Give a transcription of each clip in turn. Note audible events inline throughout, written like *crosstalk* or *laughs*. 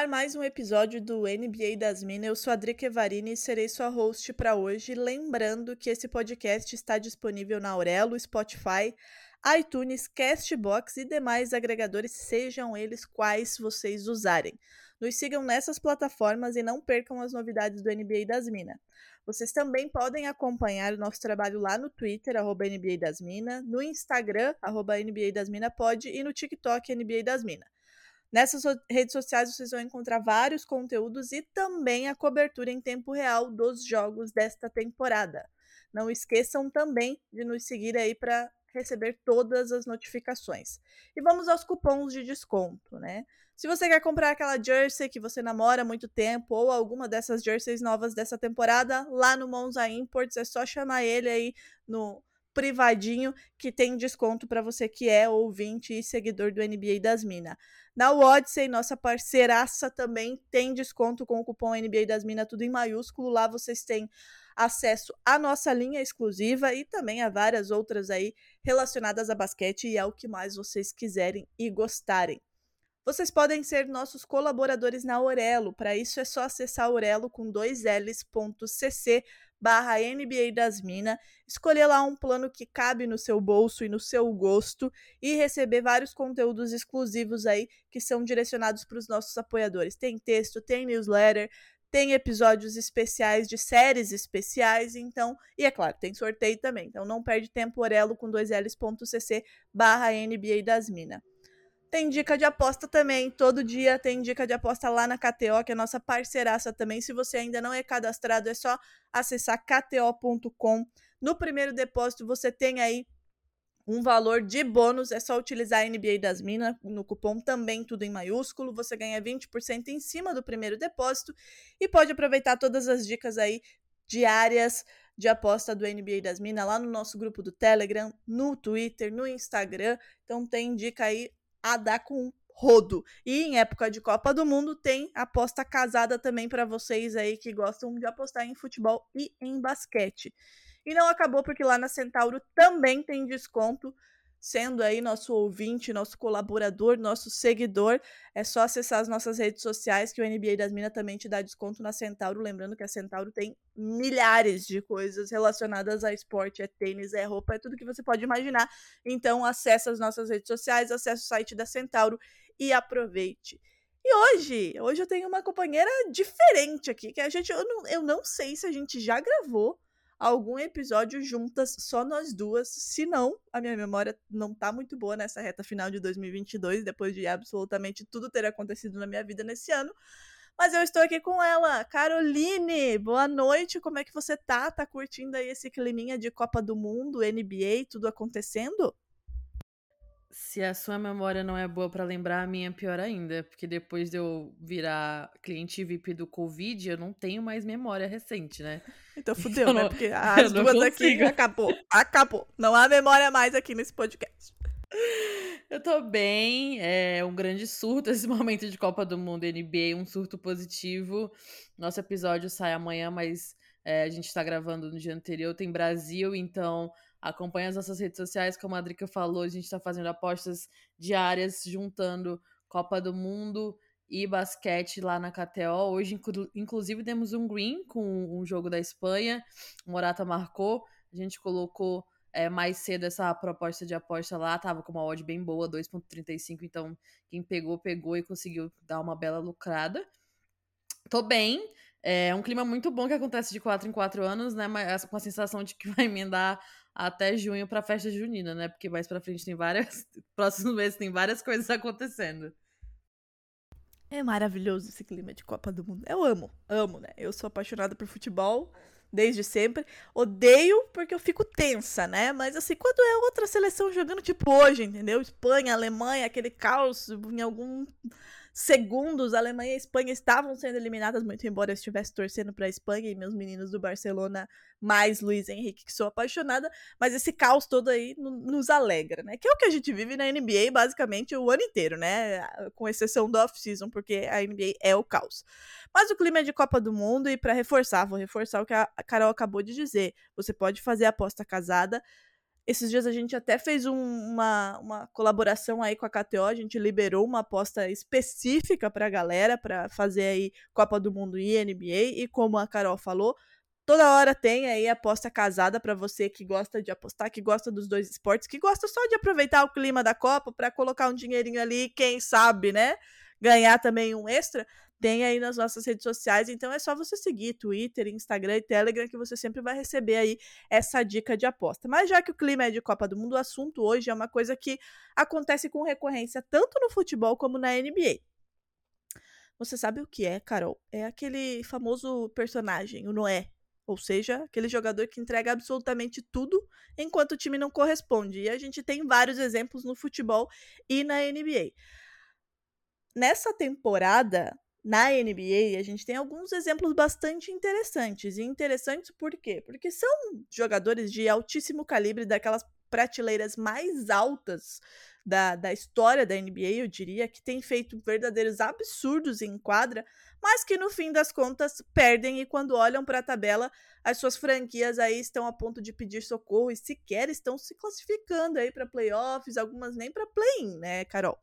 Ar mais um episódio do NBA das Minas. Eu sou a Drica Evarini e serei sua host para hoje. Lembrando que esse podcast está disponível na Aurelo, Spotify, iTunes, Castbox e demais agregadores, sejam eles quais vocês usarem. Nos sigam nessas plataformas e não percam as novidades do NBA das Minas. Vocês também podem acompanhar o nosso trabalho lá no Twitter, arroba NBA das Minas, no Instagram, arroba NBA das Minas e no TikTok, NBA das Minas. Nessas redes sociais vocês vão encontrar vários conteúdos e também a cobertura em tempo real dos jogos desta temporada. Não esqueçam também de nos seguir aí para receber todas as notificações. E vamos aos cupons de desconto, né? Se você quer comprar aquela jersey que você namora há muito tempo ou alguma dessas jerseys novas dessa temporada, lá no Monza Imports é só chamar ele aí no privadinho que tem desconto para você que é ouvinte e seguidor do NBA das Minas. Na Odyssey, nossa parceiraça também tem desconto com o cupom NBA das Minas, tudo em maiúsculo. Lá vocês têm acesso à nossa linha exclusiva e também a várias outras aí relacionadas a basquete e ao que mais vocês quiserem e gostarem. Vocês podem ser nossos colaboradores na Aurelo. Para isso é só acessar Aurelo com dois L's.cc barra NBA das Minas, escolher lá um plano que cabe no seu bolso e no seu gosto e receber vários conteúdos exclusivos aí que são direcionados para os nossos apoiadores. Tem texto, tem newsletter, tem episódios especiais de séries especiais, então, e é claro, tem sorteio também. Então não perde tempo, Orelo com dois L's.cc barra NBA das Minas. Tem dica de aposta também, todo dia tem dica de aposta lá na KTO, que é nossa parceiraça também. Se você ainda não é cadastrado, é só acessar kto.com. No primeiro depósito você tem aí um valor de bônus, é só utilizar a NBA das Minas no cupom também tudo em maiúsculo, você ganha 20% em cima do primeiro depósito e pode aproveitar todas as dicas aí diárias de aposta do NBA das Minas lá no nosso grupo do Telegram, no Twitter, no Instagram. Então tem dica aí a dar com rodo. E em época de Copa do Mundo tem aposta casada também para vocês aí que gostam de apostar em futebol e em basquete. E não acabou porque lá na Centauro também tem desconto. Sendo aí nosso ouvinte, nosso colaborador, nosso seguidor, é só acessar as nossas redes sociais que o NBA das Minas também te dá desconto na Centauro. Lembrando que a Centauro tem milhares de coisas relacionadas a esporte, é tênis, é roupa, é tudo que você pode imaginar. Então acesse as nossas redes sociais, acesse o site da Centauro e aproveite. E hoje, hoje eu tenho uma companheira diferente aqui, que a gente, eu não, eu não sei se a gente já gravou algum episódio juntas, só nós duas. Se não, a minha memória não tá muito boa nessa reta final de 2022, depois de absolutamente tudo ter acontecido na minha vida nesse ano. Mas eu estou aqui com ela, Caroline. Boa noite, como é que você tá? Tá curtindo aí esse climinha de Copa do Mundo, NBA, tudo acontecendo? Se a sua memória não é boa pra lembrar, a minha é pior ainda. Porque depois de eu virar cliente VIP do Covid, eu não tenho mais memória recente, né? *laughs* Então *laughs* fudeu, Eu né? não- Porque *laughs* as duas aqui consigo. acabou. Acabou. Não há memória mais aqui nesse podcast. Eu tô bem, é um grande surto esse *laughs* momento de Copa do Mundo NBA, um surto positivo. Nosso episódio sai amanhã, mas é, a gente tá gravando no dia anterior, tem Brasil, então acompanha as nossas redes sociais, como a Drica falou, a gente tá fazendo apostas diárias, juntando Copa do Mundo e basquete lá na KTO. Hoje, inclu- inclusive, temos um green com um jogo da Espanha, o Morata marcou, a gente colocou é, mais cedo essa proposta de aposta lá, tava com uma odd bem boa, 2.35, então quem pegou, pegou e conseguiu dar uma bela lucrada. Tô bem, é um clima muito bom que acontece de 4 em 4 anos, né, mas com a sensação de que vai emendar até junho pra festa junina, né, porque mais pra frente tem várias, *laughs* próximos meses tem várias coisas acontecendo. É maravilhoso esse clima de Copa do Mundo. Eu amo, amo, né? Eu sou apaixonada por futebol. desde sempre. Odeio porque eu fico tensa, né? Mas assim, quando é outra seleção jogando tipo hoje, entendeu? Espanha, Alemanha, aquele caos em algum segundos, a Alemanha e a Espanha estavam sendo eliminadas, muito embora eu estivesse torcendo para a Espanha e meus meninos do Barcelona, mais Luiz Henrique, que sou apaixonada, mas esse caos todo aí nos alegra, né? Que é o que a gente vive na NBA basicamente o ano inteiro, né? Com exceção do off-season, porque a NBA é o caos. Mas o clima é de Copa do Mundo e para reforçar, vou reforçar o que a Carol acabou de dizer. Você pode fazer aposta casada esses dias a gente até fez um, uma, uma colaboração aí com a KTO, a gente liberou uma aposta específica para a galera para fazer aí Copa do Mundo e NBA e como a Carol falou, toda hora tem aí aposta casada para você que gosta de apostar, que gosta dos dois esportes, que gosta só de aproveitar o clima da Copa para colocar um dinheirinho ali, quem sabe, né? Ganhar também um extra tem aí nas nossas redes sociais. Então é só você seguir Twitter, Instagram e Telegram que você sempre vai receber aí essa dica de aposta. Mas já que o clima é de Copa do Mundo, o assunto hoje é uma coisa que acontece com recorrência tanto no futebol como na NBA. Você sabe o que é, Carol? É aquele famoso personagem, o Noé. Ou seja, aquele jogador que entrega absolutamente tudo enquanto o time não corresponde. E a gente tem vários exemplos no futebol e na NBA. Nessa temporada, na NBA, a gente tem alguns exemplos bastante interessantes. E interessantes por quê? Porque são jogadores de altíssimo calibre, daquelas prateleiras mais altas da, da história da NBA, eu diria, que tem feito verdadeiros absurdos em quadra, mas que no fim das contas perdem e quando olham para a tabela, as suas franquias aí estão a ponto de pedir socorro e sequer estão se classificando aí para playoffs, algumas nem para play-in, né, Carol?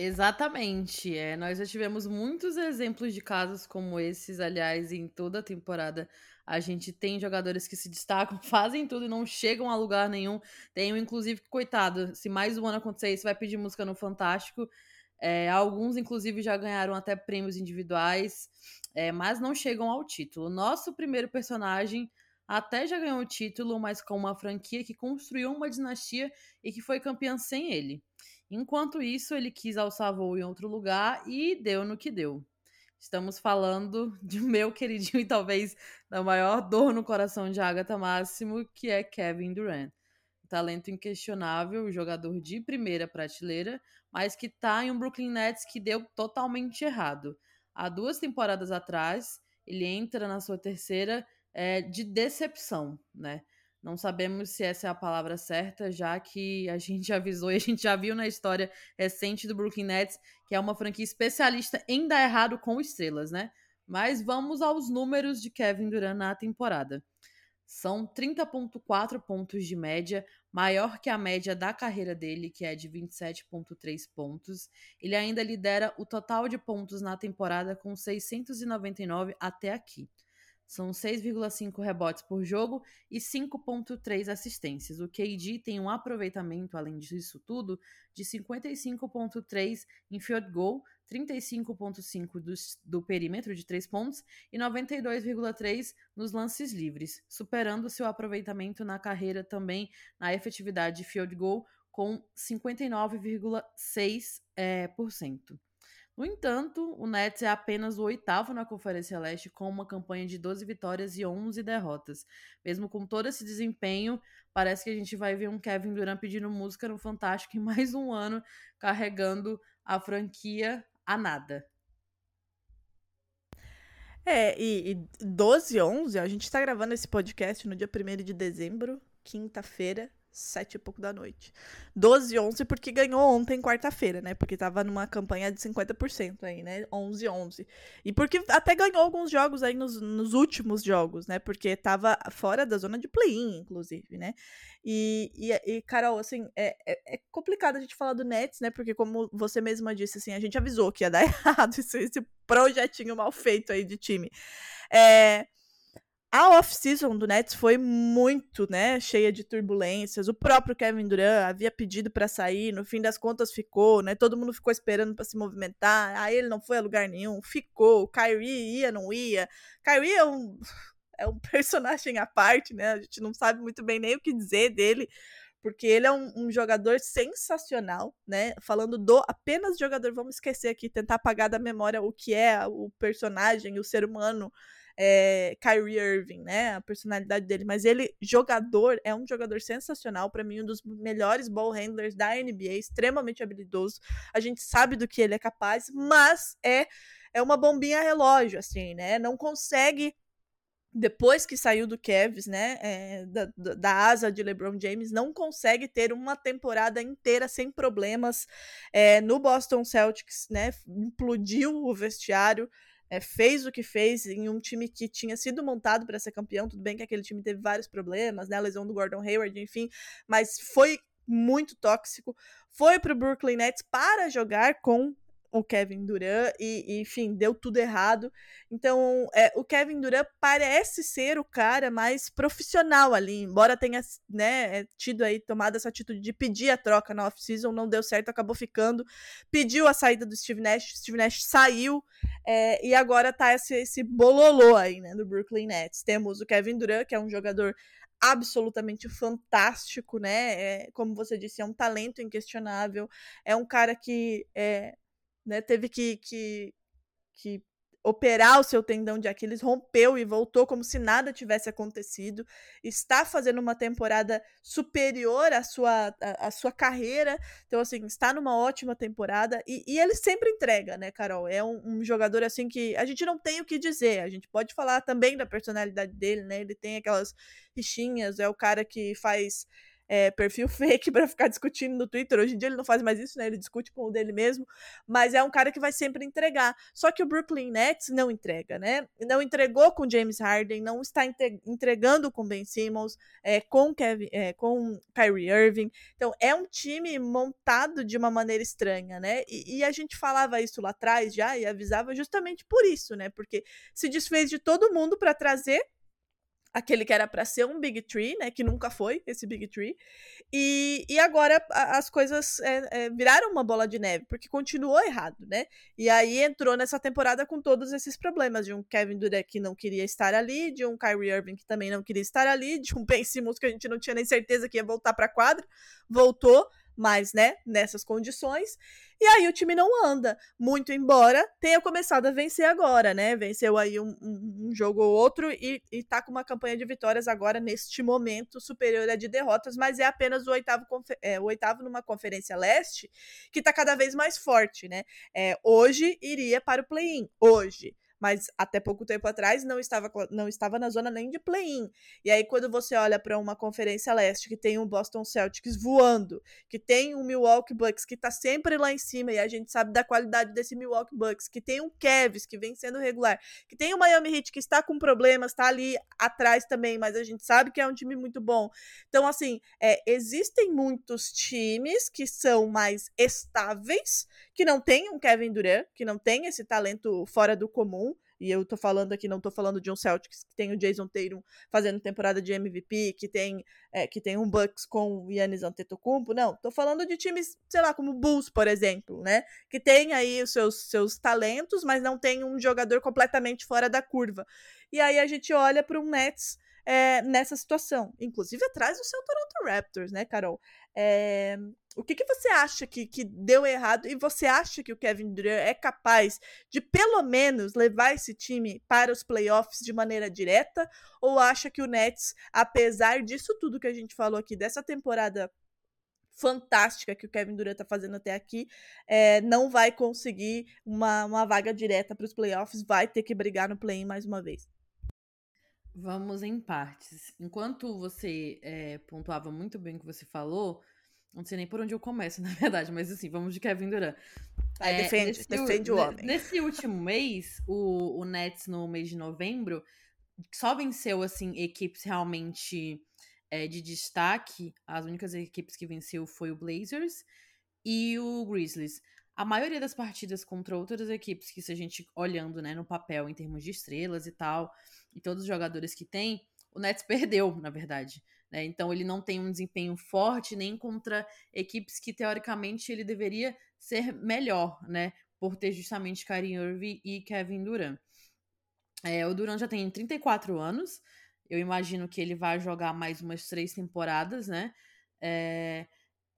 Exatamente. É, nós já tivemos muitos exemplos de casos como esses, aliás, em toda a temporada. A gente tem jogadores que se destacam, *laughs* fazem tudo e não chegam a lugar nenhum. Tem um, inclusive, que, coitado, se mais um ano acontecer isso, vai pedir música no Fantástico. É, alguns, inclusive, já ganharam até prêmios individuais, é, mas não chegam ao título. Nosso primeiro personagem até já ganhou o título, mas com uma franquia que construiu uma dinastia e que foi campeã sem ele. Enquanto isso, ele quis alçar voo em outro lugar e deu no que deu. Estamos falando *laughs* de meu queridinho e talvez da maior dor no coração de Agatha Máximo, que é Kevin Durant. Talento inquestionável, jogador de primeira prateleira, mas que está em um Brooklyn Nets que deu totalmente errado. Há duas temporadas atrás, ele entra na sua terceira é, de decepção, né? Não sabemos se essa é a palavra certa, já que a gente *laughs* avisou e a gente já viu na história recente do Brooklyn Nets que é uma franquia especialista em dar errado com estrelas, né? Mas vamos aos números de Kevin Durant na temporada. São 30,4 pontos de média, maior que a média da carreira dele, que é de 27,3 pontos. Ele ainda lidera o total de pontos na temporada com 699 até aqui. São 6,5 rebotes por jogo e 5,3 assistências. O KD tem um aproveitamento, além disso tudo, de 55,3 em field goal, 35,5 do, do perímetro de 3 pontos e 92,3 nos lances livres, superando seu aproveitamento na carreira também na efetividade de field goal com 59,6%. É, por cento. No entanto, o Nets é apenas o oitavo na Conferência Leste, com uma campanha de 12 vitórias e 11 derrotas. Mesmo com todo esse desempenho, parece que a gente vai ver um Kevin Durant pedindo música no Fantástico em *laughs* mais um ano, carregando a franquia a nada. É, e, e 12 11, a gente tá gravando esse podcast no dia 1 de dezembro, quinta-feira sete e pouco da noite. 12 11 porque ganhou ontem, quarta-feira, né? Porque tava numa campanha de 50% aí, né? 11 11. E porque até ganhou alguns jogos aí nos, nos últimos jogos, né? Porque tava fora da zona de play-in, inclusive, né? E, e, e, Carol, assim, é, é, é, complicado a gente falar do Nets, né? Porque como você mesma disse, assim, a gente avisou que ia dar *laughs* errado esse, esse projetinho mal feito aí de time. É a off-season do Nets foi muito, né, cheia de turbulências. O próprio Kevin Durant havia pedido para sair, no fim das contas ficou, né? Todo mundo ficou esperando para se movimentar. Aí ele não foi a lugar nenhum, ficou. O Kyrie ia, não ia. Kyrie é um é um *laughs* personagem à parte, né? A gente não sabe muito bem nem o que dizer dele, porque ele é um, um, jogador sensacional, né? Falando do apenas jogador, vamos esquecer aqui, tentar apagar da memória o que é o personagem, o ser humano é, Kyrie Irving, né? A personalidade dele. Mas ele, jogador, é um jogador sensacional. para mim, um dos melhores ball handlers da NBA, extremamente habilidoso. A gente sabe do que ele é capaz, mas é, é uma bombinha relógio, assim, né? Não consegue depois que saiu do Cavs, né, é, da, da, asa de LeBron James, não consegue ter uma temporada inteira sem problemas é, no Boston Celtics, né, implodiu o vestiário, é, fez o que fez em um time que tinha sido montado para ser campeão. Tudo bem que aquele time teve vários problemas, né? A lesão do Gordon Hayward, enfim, mas foi muito tóxico. Foi para o Brooklyn Nets para jogar com o Kevin Durant e, enfim, deu tudo errado. Então, é, o Kevin Durant parece ser o cara mais profissional ali, embora tenha né, é, tido aí, tomado essa atitude de pedir a troca na off-season, não deu certo, acabou ficando, pediu a saída do Steve Nash, Steve Nash saiu, é, e agora tá esse, esse bololô aí, né, do Brooklyn Nets. Temos o Kevin Durant, que é um jogador absolutamente fantástico, né? É, como você disse, é um talento inquestionável. É um cara que é, né? Teve que, que, que operar o seu tendão de Aquiles, rompeu e voltou como se nada tivesse acontecido. Está fazendo uma temporada superior à sua, à, à sua carreira. Então, assim, está numa ótima temporada. E, e ele sempre entrega, né, Carol? É um, um, jogador, assim, que a gente não tem o que dizer. A gente pode falar também da personalidade dele, né? Ele tem aquelas rixinhas, é o cara que faz é, perfil *laughs* fake para ficar discutindo no Twitter. Hoje em dia ele não faz mais isso, né? Ele discute com o dele mesmo, mas é um cara que vai sempre entregar. Só que o Brooklyn Nets não entrega, né? Não entregou com James Harden, não está entregando com Ben Simmons, é, com Kevin, é, com Kyrie Irving. Então é um time montado de uma maneira estranha, né? E, e a gente falava isso lá atrás já e avisava justamente por isso, né? Porque se desfez de todo mundo para trazer aquele que era para ser um Big Tree, né? Que nunca foi esse Big Tree. E, e agora as coisas é, é, viraram uma bola de neve, porque continuou errado, né? E aí entrou nessa temporada com todos esses problemas de um Kevin Durant que não queria estar ali, de um Kyrie Irving que também não queria estar ali, de um *laughs* Ben Simmons que a gente não tinha nem certeza que ia voltar para quadra, voltou, mas, né, nessas condições. E aí o time não anda, muito embora tenha começado a vencer agora, né? Venceu aí um, um, um jogo ou outro e, e tá com uma campanha de vitórias agora neste momento superior a de derrotas, mas é apenas o oitavo, é, o oitavo numa conferência leste que tá cada vez mais forte, né? É, hoje iria para o play-in, hoje mas até pouco tempo atrás não estava, não estava na zona nem de play-in. E aí, quando você olha para uma Conferência Leste que tem o Boston Celtics voando, que tem o Milwaukee Bucks que está sempre lá em cima, e a gente sabe da qualidade desse Milwaukee Bucks, que tem o Cavs que vem sendo regular, que tem o Miami Heat que está com problemas, está ali atrás também, mas a gente sabe que é um time muito bom. Então, assim, é, existem muitos times que são mais estáveis, que não tem um Kevin Durant, que não tem esse talento fora do comum, e eu tô falando aqui, não tô falando de um Celtics que tem o Jason Tatum fazendo temporada de MVP, que tem, é, que tem um Bucks com o Yannis Antetokounmpo, não. Tô falando de times, sei lá, como o Bulls, por exemplo, né? Que tem aí os seus, seus talentos, mas não tem um jogador completamente fora da curva. E aí a gente olha para um Nets é, nessa situação, inclusive atrás do seu Toronto Raptors, né, Carol? É, o que, que você acha que, que deu errado e você acha que o Kevin Durant é capaz de pelo menos levar esse time para os playoffs de maneira direta? Ou acha que o Nets, apesar disso tudo que a gente falou aqui, dessa temporada fantástica que o Kevin Durant está fazendo até aqui, é, não vai conseguir uma, uma vaga direta para os playoffs, vai ter que brigar no play-in mais uma vez? Vamos em partes. Enquanto você é, pontuava muito bem o que você falou, não sei nem por onde eu começo, *laughs* na verdade, mas assim, vamos de Kevin Durant. é, defende, nesse, defende o homem. Nesse último *laughs* mês, o, o Nets, no mês de novembro, só venceu, assim, equipes realmente é, de destaque. As únicas equipes que venceu foi o Blazers e o Grizzlies. A maioria das partidas contra outras equipes, que se a gente olhando né, no papel em termos de estrelas e tal, e todos os jogadores que tem, o Nets *laughs* perdeu, na verdade. Né? Então ele não tem um desempenho forte nem contra equipes que teoricamente ele deveria ser melhor, né? Por ter justamente Kyrie Irving e Kevin Durant. É, o Durant já tem 34 anos. Eu imagino que ele vai jogar mais umas três temporadas, né? É,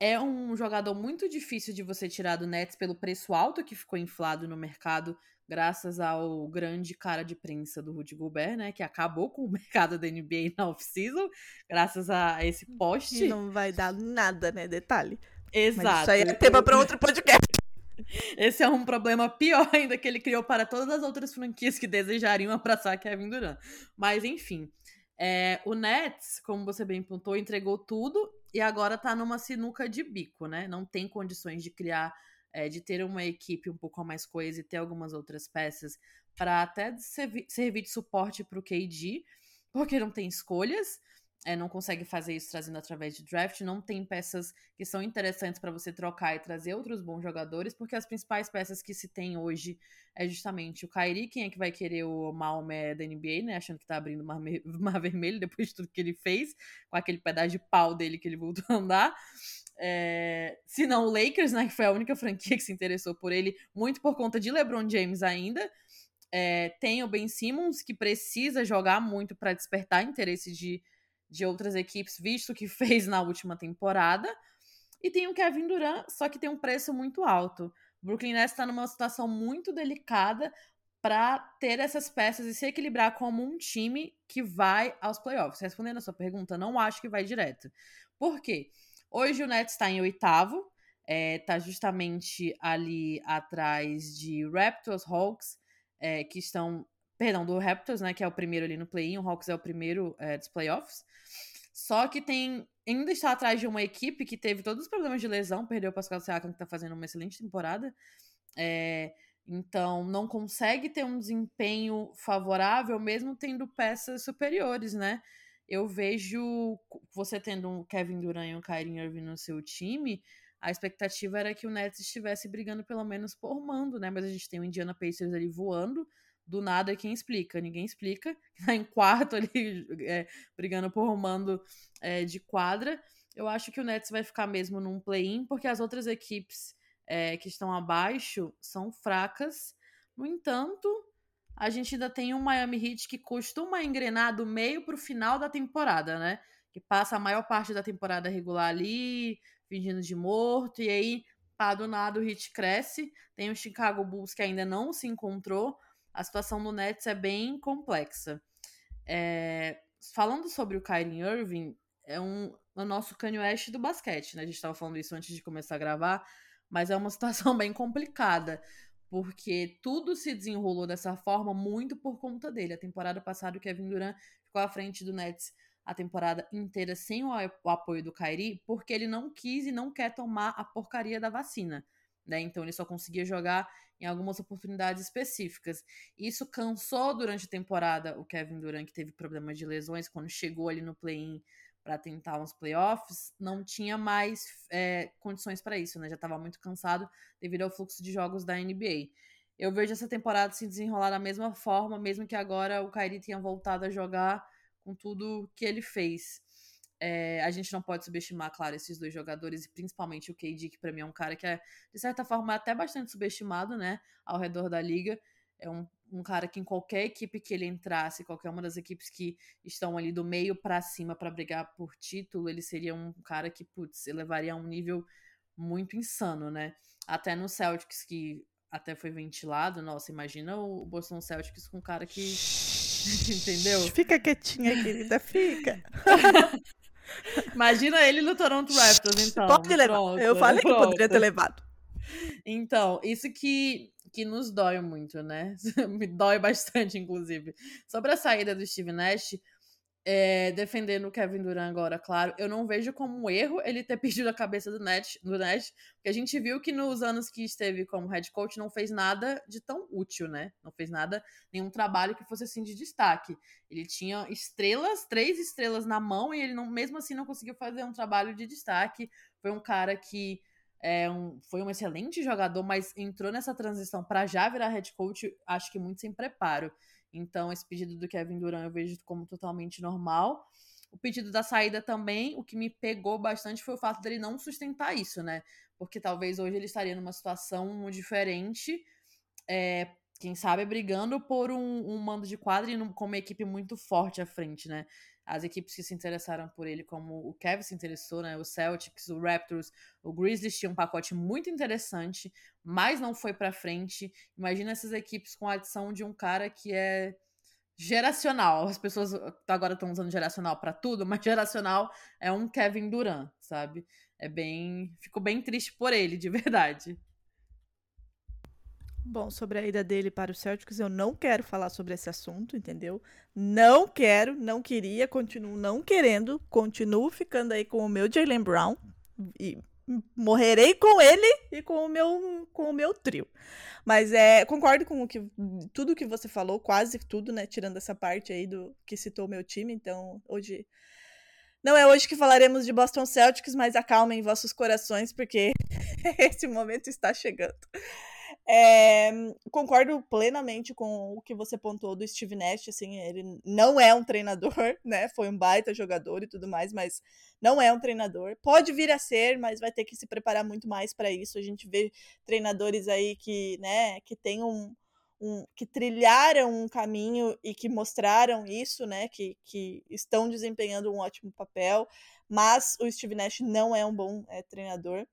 é um jogador muito difícil de você tirar do Nets pelo preço alto que ficou inflado no mercado, graças ao grande cara de prensa do Rudy Gobert, né? Que acabou com o *laughs* mercado da NBA na off-season, graças a esse poste. E não vai dar nada, né? Detalhe. Exato. Mas isso aí é tema para outro podcast. *laughs* Esse é um problema pior *laughs* ainda que ele criou para todas as outras franquias que desejariam abraçar Kevin Durant. Mas, enfim. É, o Nets, como você bem pontuou, entregou tudo e agora tá numa sinuca de bico, né? Não tem condições de criar, é, de ter uma equipe um pouco mais coesa e ter algumas outras peças para até servir de suporte para o KD, porque não tem escolhas é, não consegue fazer isso trazendo através de draft, não tem peças que são interessantes para você trocar e trazer outros bons jogadores, porque as principais peças que se tem hoje é justamente o Kyrie, quem é que vai querer o Maomé da NBA, né, achando que tá abrindo mar, *laughs* mar, vermelho depois de tudo que ele fez, com aquele pedaço de pau dele que ele voltou a andar. É, se não o Lakers, né, que foi a única franquia que se interessou por ele, muito por conta de LeBron James ainda. É, tem o Ben Simmons, que precisa jogar muito para despertar interesse de de outras equipes, visto que *laughs* fez na última temporada. E tem o Kevin Durant, só que tem um preço muito alto. O Brooklyn Nets está numa situação muito delicada para ter essas peças e se equilibrar como um time que vai aos playoffs. Respondendo a sua pergunta, não acho que vai direto. Por quê? Hoje o Nets está em oitavo, está é, justamente ali atrás de Raptors, Hawks, é, que estão Perdão, do Raptors, né? Que é o primeiro ali no play-in. O Hawks é o primeiro é, dos playoffs. Só que tem. Ainda está atrás de uma equipe que teve todos os problemas de lesão, perdeu o Pascal Siakam, que está fazendo uma excelente temporada. É, então, não consegue ter um desempenho favorável, mesmo tendo peças superiores, né? Eu vejo você tendo um Kevin Durant e um Kyrie Irving no seu time, a expectativa era que o Nets estivesse brigando pelo menos por mando, né? Mas a gente tem o Indiana Pacers ali voando, do nada quem explica? Ninguém explica. *laughs* Tá em quarto ali, é, brigando por mando é, de quadra. Eu acho que o Nets vai ficar mesmo num play-in, porque as outras equipes é, que estão abaixo são fracas. No entanto, a gente ainda tem um Miami Heat que costuma engrenar do meio para o final da temporada, né? Que passa a maior parte da temporada regular ali, fingindo de morto, e aí, pá, do nada o Heat cresce. Tem o Chicago Bulls que ainda não se encontrou, a situação no Nets é bem complexa. É, falando sobre o Kyrie Irving, é um o nosso Kanye West do basquete, né? A gente estava falando isso antes de começar a gravar, mas é uma *laughs* situação bem complicada, porque tudo se desenrolou dessa forma muito por conta dele. A temporada passada o Kevin Durant ficou à frente do Nets a temporada inteira sem o apoio do Kyrie, porque ele não quis e não quer tomar a porcaria da vacina. Né? Então ele só conseguia jogar em algumas oportunidades específicas. Isso cansou durante a temporada o Kevin Durant, que teve problemas de lesões, quando chegou ali no play-in para tentar uns playoffs, não tinha mais é, condições para isso, né? Já estava muito cansado devido ao fluxo de jogos da NBA. Eu vejo essa temporada se desenrolar da mesma forma, mesmo que agora o Kyrie tenha voltado a jogar com tudo que ele fez. É, a gente não pode subestimar, claro, esses dois jogadores, e principalmente o KD, que para mim é um cara que é, de certa forma, até bastante subestimado, né, ao redor da liga. É um, um cara que em qualquer equipe que ele entrasse, qualquer uma das equipes que estão ali do meio para cima para brigar por título, ele seria um cara que, putz, elevaria a um nível muito insano, né? Até no Celtics, que até foi ventilado, nossa, imagina o Boston Celtics com um cara que. *laughs* Entendeu? Fica quietinha, querida, fica. *laughs* Imagina ele no Toronto Raptors, então. Pode levar. Pronto, eu falei pronto. que poderia ter levado. Então, isso que, que nos dói muito, né? *laughs* Me dói bastante, inclusive. Sobre a saída do Steve Nash, é, defendendo o Kevin Durant agora, claro, eu não vejo como um erro ele ter *laughs* pedido a cabeça do Nash, do Nash, porque a gente viu que nos anos que esteve como head coach não fez nada de tão útil, né? Não fez nada, nenhum trabalho que fosse assim de destaque. Ele tinha estrelas, três estrelas na mão e ele não, mesmo assim não conseguiu fazer um trabalho de destaque. Foi um cara que é um, foi um excelente jogador, mas entrou nessa transição para já virar head coach, acho que muito sem preparo. Então, esse pedido do Kevin Durant eu vejo como totalmente normal. O pedido da saída também, o que me pegou bastante foi o fato dele não sustentar isso, né? Porque talvez hoje ele estaria numa situação diferente, é, quem sabe brigando por um, um mando de quadra e com uma equipe muito forte à frente, né? As equipes que se interessaram por ele, como o Kevin se interessou, né? O Celtics, o Raptors, o Grizzlies tinha um pacote muito interessante, mas não foi para frente. Imagina essas equipes com a adição de um cara que é geracional. As pessoas agora estão usando geracional para tudo, *laughs* mas geracional é um Kevin Durant, sabe? É bem, fico bem triste por ele, de verdade. Bom, sobre a ida dele para o Celtics, eu não quero falar sobre esse assunto, entendeu? Não quero, não queria, continuo não querendo, continuo ficando aí com o meu Jalen Brown e morrerei com ele e com o meu com o meu trio. Mas é, concordo com o que tudo que você falou, quase tudo, né, tirando essa parte aí do que citou o meu time, então hoje não é hoje que falaremos de Boston Celtics, mas acalmem vossos corações porque *laughs* esse momento está chegando. É, concordo plenamente com o que você pontuou do Steve Nash, assim, ele não é um treinador, *laughs* né? Foi um baita jogador e tudo mais, mas não é um treinador. Pode vir a ser, mas vai ter que se preparar muito mais para isso. A gente vê treinadores aí que, né, que tem um, um, que trilharam um caminho e que mostraram isso, né? Que, que estão desempenhando um ótimo papel, mas o Steve Nash não é um bom é, treinador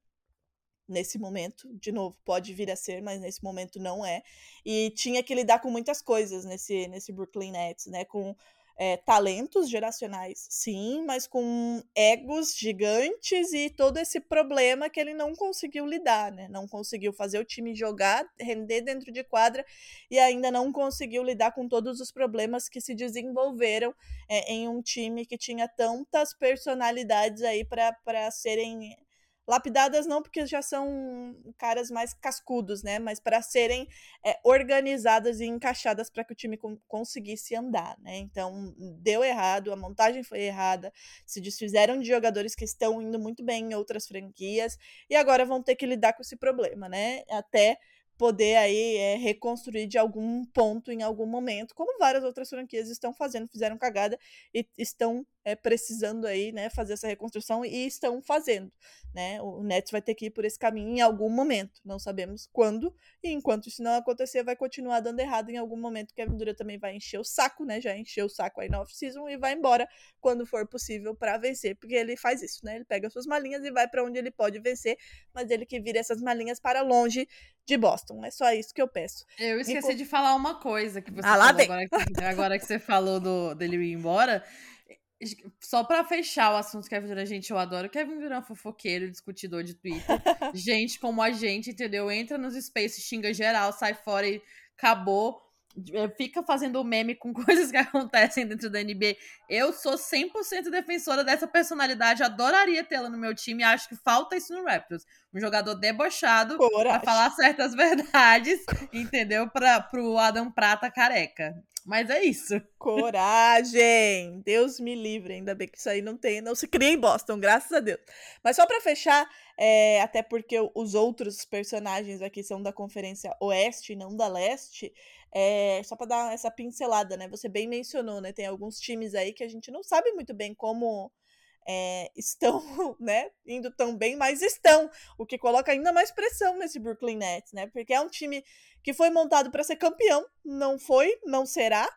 nesse momento. De novo, pode vir a ser, mas nesse momento não é. E tinha que lidar com muitas coisas nesse, nesse Brooklyn Nets, né? Com é, talentos geracionais, sim, mas com egos gigantes e todo esse problema que ele não conseguiu lidar, né? Não conseguiu fazer o time jogar, render dentro de quadra e ainda não conseguiu lidar com todos os problemas que se desenvolveram é, em um time que tinha tantas personalidades aí para serem Lapidadas não porque já são caras mais cascudos, né? Mas para serem é, organizadas e encaixadas para que o time conseguisse andar, né? Então deu errado, a montagem foi errada, se desfizeram de jogadores que estão indo muito bem em outras franquias e agora vão ter que lidar com esse problema, né? Até poder aí é, reconstruir de algum ponto em algum momento, como várias outras franquias estão fazendo, fizeram cagada e estão é, precisando aí, né, fazer essa reconstrução e estão fazendo, né? O Nets vai ter que ir por esse caminho em algum momento, não sabemos quando, e enquanto isso não acontecer, vai continuar dando errado em algum momento, que a Durant também vai encher o saco, né? Já encheu o saco aí na off-season e vai embora quando for possível para vencer, porque ele faz isso, né? Ele pega suas malinhas e vai para onde ele pode vencer, mas ele que vira essas malinhas para longe de Boston. É só isso que eu peço. Eu esqueci de falar uma coisa que você ah, falou agora que, agora que você falou do, dele ir embora. Só para fechar o assunto Kevin Durant, gente, eu adoro Kevin Durant fofoqueiro, discutidor de Twitter. *laughs* gente como a gente, entendeu? Entra nos spaces, xinga geral, sai fora e acabou. É, fica fazendo meme com *laughs* coisas que acontecem dentro da NBA. Eu sou 100% defensora dessa personalidade, adoraria tê-la no meu time. Acho que falta isso no Raptors. Um jogador debochado para falar certas *laughs* verdades, entendeu? Para pro Adam Prata careca. Mas é isso. *laughs* Coragem! Deus me livre, ainda bem que isso aí não tem, não se cria em Boston, graças a Deus. Mas só para fechar, é, até porque os outros personagens aqui são da Conferência Oeste, não da Leste, é, só para dar essa pincelada, né? Você bem mencionou, né? Tem alguns times aí que a gente não sabe muito bem como é, estão *laughs* né, indo tão bem, mas estão, o que coloca ainda mais pressão nesse Brooklyn Nets, né? Porque é um time que foi montado para ser campeão, não foi, não será,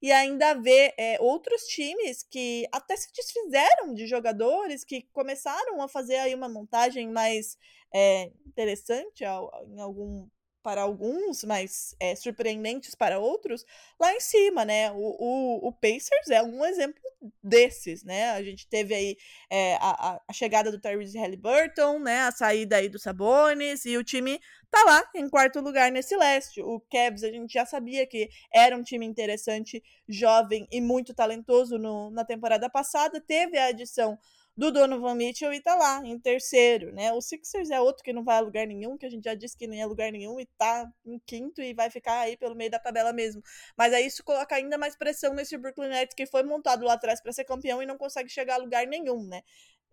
e ainda vê é, outros times que até se desfizeram de jogadores que começaram a fazer aí uma montagem mais é, interessante em algum para alguns, mas é, surpreendentes para outros, lá em cima, né? O, o, o, Pacers é um exemplo desses, né? A gente teve aí é, a, a chegada do Tyrese Halliburton, né? A saída aí do Sabonis e o time tá lá em quarto lugar nesse leste. O Cavs a gente já sabia que era um time interessante, jovem e muito talentoso no, na temporada passada. Teve a adição do Donovan Mitchell e tá lá, em terceiro, né? O Sixers é outro que não vai a lugar nenhum, que a gente já disse que nem é lugar nenhum e tá em quinto e vai ficar aí pelo meio da tabela mesmo. Mas aí isso coloca ainda mais pressão nesse Brooklyn Nets que foi montado lá atrás para ser campeão e não consegue chegar a lugar nenhum, né?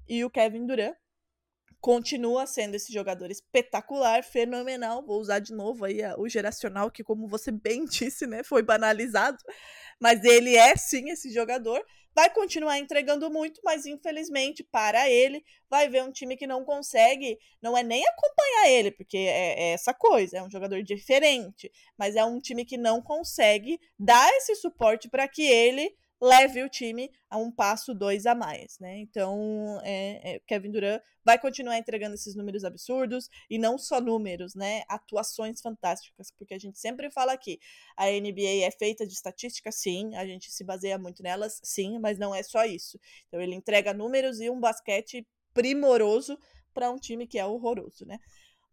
E o Kevin Durant continua sendo esse jogador espetacular, fenomenal. Vou usar de novo aí o geracional que como você bem *laughs* disse, né, foi banalizado, mas ele é sim esse jogador vai continuar entregando muito, mas infelizmente para ele vai ver um time que não consegue, não é nem acompanhar ele, porque é, é, essa coisa, é um jogador diferente, mas é um time que não consegue dar esse suporte para que ele leve o time a um passo dois a mais, né? Então, é, é, Kevin Durant vai continuar entregando esses números absurdos e não só números, né? Atuações fantásticas, porque a gente sempre fala aqui, a NBA é feita de estatísticas, sim, a gente se baseia muito nelas, sim, mas não é só isso. Então, ele entrega números e um basquete primoroso para um time que é horroroso, né?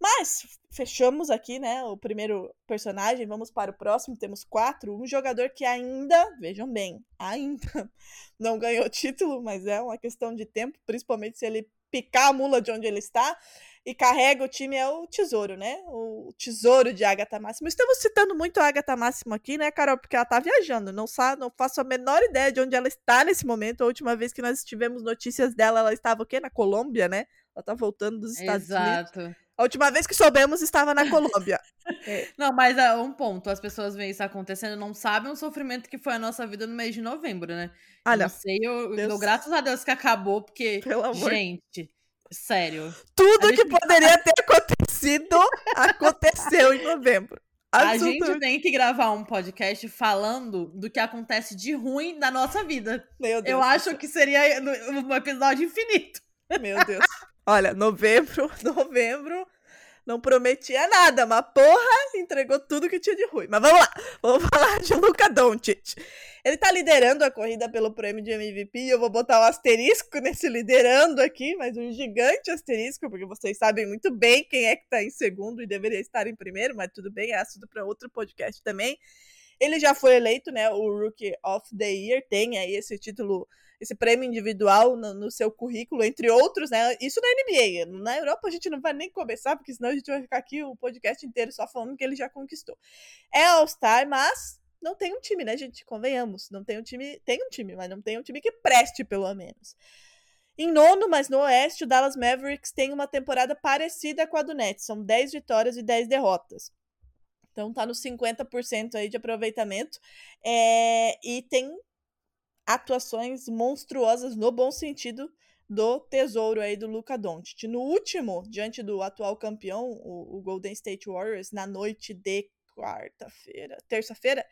Mas fechamos aqui, né? O primeiro personagem. Vamos para o próximo. Temos quatro. Um jogador que ainda, vejam bem, ainda *laughs* não ganhou título, mas é uma questão de tempo, principalmente se ele picar a mula de onde ele está e carrega o time é o tesouro, né? O tesouro de Agatha Máximo. Estamos citando muito a Agatha Máximo aqui, né, Carol? Porque ela tá viajando. Não, sabe, não faço a menor ideia de onde ela está nesse momento. A última vez que nós tivemos notícias dela, ela estava o quê? Na Colômbia, né? Ela tá voltando dos Estados Exato. Unidos. A última vez que soubemos estava na Colômbia. *laughs* é. Não, mas é um ponto. As pessoas veem isso acontecendo não sabem o sofrimento que foi a nossa vida no mês de novembro, né? Olha, não sei, eu, eu graças a Deus que acabou, porque, gente, sério. Tudo que gente... poderia ter acontecido aconteceu em novembro. *laughs* A gente tem que gravar um podcast falando do que acontece de ruim na nossa vida. Meu Deus. Eu acho que seria um episódio infinito. Meu Deus. *laughs* Olha, novembro, *laughs* novembro, não prometia nada, mas porra, entregou tudo que tinha de ruim. Mas vamos lá, vamos *laughs* falar de Luca Doncic. Ele tá liderando a corrida pelo prêmio de MVP eu vou botar um asterisco nesse liderando aqui, mas um gigante asterisco, porque vocês sabem muito bem quem é que tá em segundo e deveria estar em primeiro, mas tudo bem, é assunto para outro podcast também. Ele já foi eleito, né, o Rookie of the Year, tem aí esse título esse prêmio individual no, no, seu currículo, entre outros, né? Isso na NBA. Na Europa a gente não vai nem começar, porque senão a gente vai ficar aqui o podcast inteiro só falando que ele já conquistou. É All-Star, mas não tem um time, né, gente? Convenhamos. Não tem um time. Tem um time, mas não tem um time que preste, pelo menos. Em nono, mas no Oeste, o Dallas Mavericks tem uma temporada parecida com a do Nets. São 10 vitórias e 10 derrotas. Então tá nos 50% aí de aproveitamento. É, e tem atuações monstruosas no bom sentido do tesouro aí do Luca Doncic. No último, diante do atual campeão, o, o Golden State Warriors, na noite de quarta-feira, terça-feira,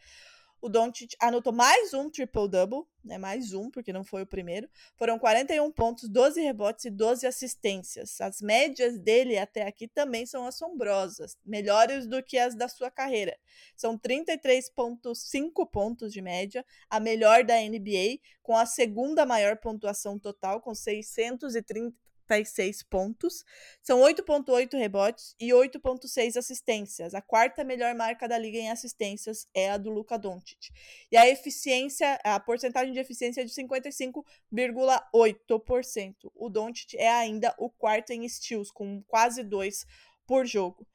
o Doncic anotou mais um triple-double, né, mais um, porque não foi o primeiro. Foram 41 pontos, 12 rebotes e 12 assistências. As médias dele até aqui também são assombrosas, melhores do que as da sua carreira. São 33,5 pontos de média, a melhor da NBA, com a segunda maior pontuação total, com 630 46 pontos, são 8,8 rebotes e 8,6 assistências. A quarta melhor marca da liga em assistências é a do Luka Doncic. E a eficiência, a porcentagem de eficiência é de 55,8%. O Doncic é ainda o quarto em steals, com quase dois por jogo.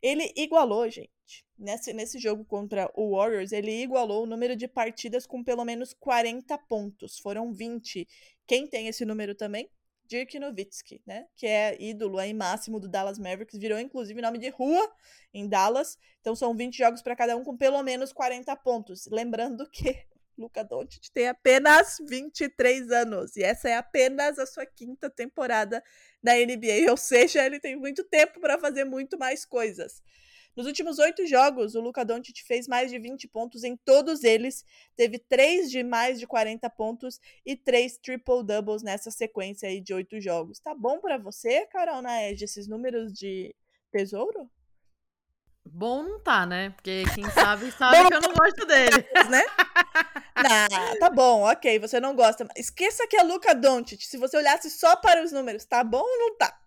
Ele igualou, gente, nesse, nesse jogo contra o Warriors, ele igualou o número de partidas com pelo menos 40 pontos. Foram 20. Quem tem esse número também? Dirk Nowitzki, né? Que é ídolo aí máximo do Dallas Mavericks, virou inclusive nome de rua em Dallas. Então são 20 jogos para cada um com pelo menos 40 pontos. Lembrando que *laughs* Luca Doncic tem apenas 23 anos e essa é apenas a sua quinta temporada na NBA, ou seja, ele tem muito tempo para fazer muito mais coisas. Nos últimos oito jogos, o Luca Doncic fez mais de 20 pontos em todos eles, teve três de mais de 40 pontos e três triple-doubles nessa sequência aí de oito jogos. Tá bom para você, Carol Naed, esses números de tesouro? Bom não tá, né? Porque quem sabe *laughs* sabe que eu não gosto dele, *laughs* né? Não, tá bom, ok, você não gosta. Esqueça que é Luca Doncic. Se você olhasse só para os números, tá bom ou não tá?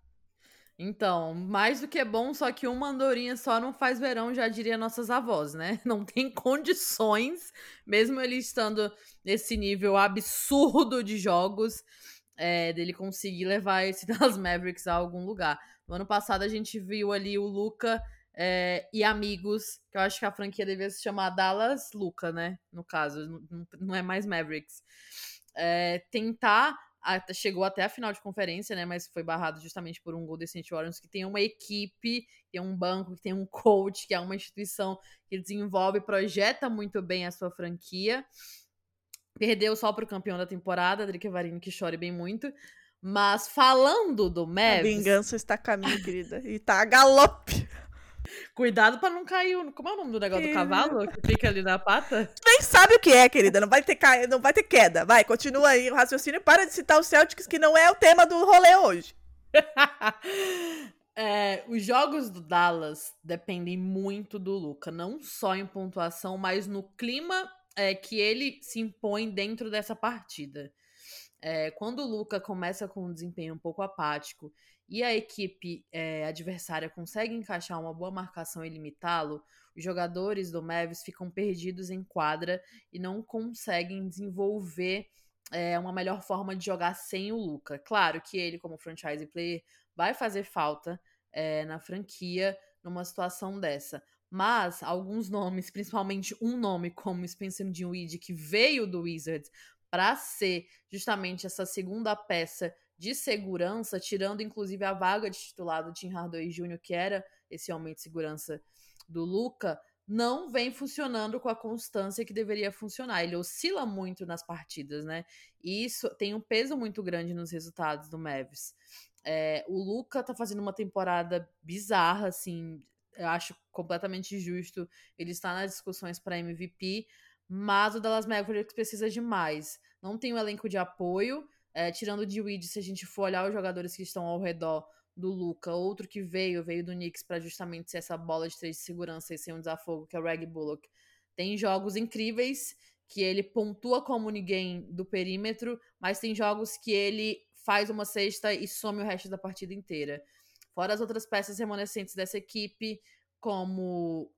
Então, mais do que bom, só que uma andorinha só não faz verão, já diria nossas avós, né? *laughs* Não tem condições, mesmo ele estando nesse nível absurdo de jogos, é, dele conseguir levar esse *laughs* Dallas Mavericks a algum lugar. No ano passado a gente viu ali o Luca é, e amigos, que eu acho que a franquia devia se chamar Dallas Luca, né? No caso, não, não é mais Mavericks. É, tentar chegou até a final de conferência, né? Mas foi barrado justamente por um Golden State Warriors que tem uma equipe, que é um banco, que tem um coach, que é uma instituição que desenvolve e projeta muito bem a sua franquia. Perdeu só para o campeão da temporada, Drique Varini, que chore bem muito. Mas falando do Mavs... A vingança está a caminho, querida. E tá a galope. Cuidado pra não cair. Como é o nome do negócio do cavalo que fica ali na pata? Nem sabe o que é, querida. Não vai ter, ca... não vai ter queda. Vai, continua aí o raciocínio. Para de citar o Celtics, que não é o tema do rolê hoje. *laughs* é, os jogos do Dallas dependem muito do Luca. Não só em pontuação, mas no clima é, que ele se impõe dentro dessa partida. É, quando o Luca começa com um desempenho um pouco apático e a equipe é, adversária consegue encaixar uma boa marcação e limitá-lo, os jogadores do Mavis ficam perdidos em quadra e não conseguem desenvolver é, uma melhor forma de jogar sem o Luca. Claro que ele, como franchise player, vai fazer falta é, na franquia numa situação dessa. Mas alguns nomes, *laughs* principalmente um nome como Spencer Dinwiddie, que veio do Wizards para ser justamente essa segunda peça de segurança, tirando inclusive a vaga de titular do Tim Hardaway Jr., que era esse aumento de segurança do Luca, não vem funcionando com a constância que deveria funcionar. Ele oscila muito nas partidas, né? E isso tem um peso muito grande nos resultados do Mavis. É, o Luca tá fazendo uma temporada bizarra, assim, eu acho completamente justo ele estar nas discussões para MVP, mas o Dallas Mavericks precisa de mais. Não tem um elenco de apoio, é, tirando o Dewey, se a gente for olhar os jogadores que estão ao redor do Luca, outro que veio, veio do Knicks para justamente ser essa bola de três de segurança e ser um desafogo, que é o Reg Bullock. Tem jogos incríveis que ele pontua como ninguém do perímetro, mas tem jogos que ele faz uma cesta e some o resto da partida inteira. Fora as outras peças remanescentes dessa equipe, como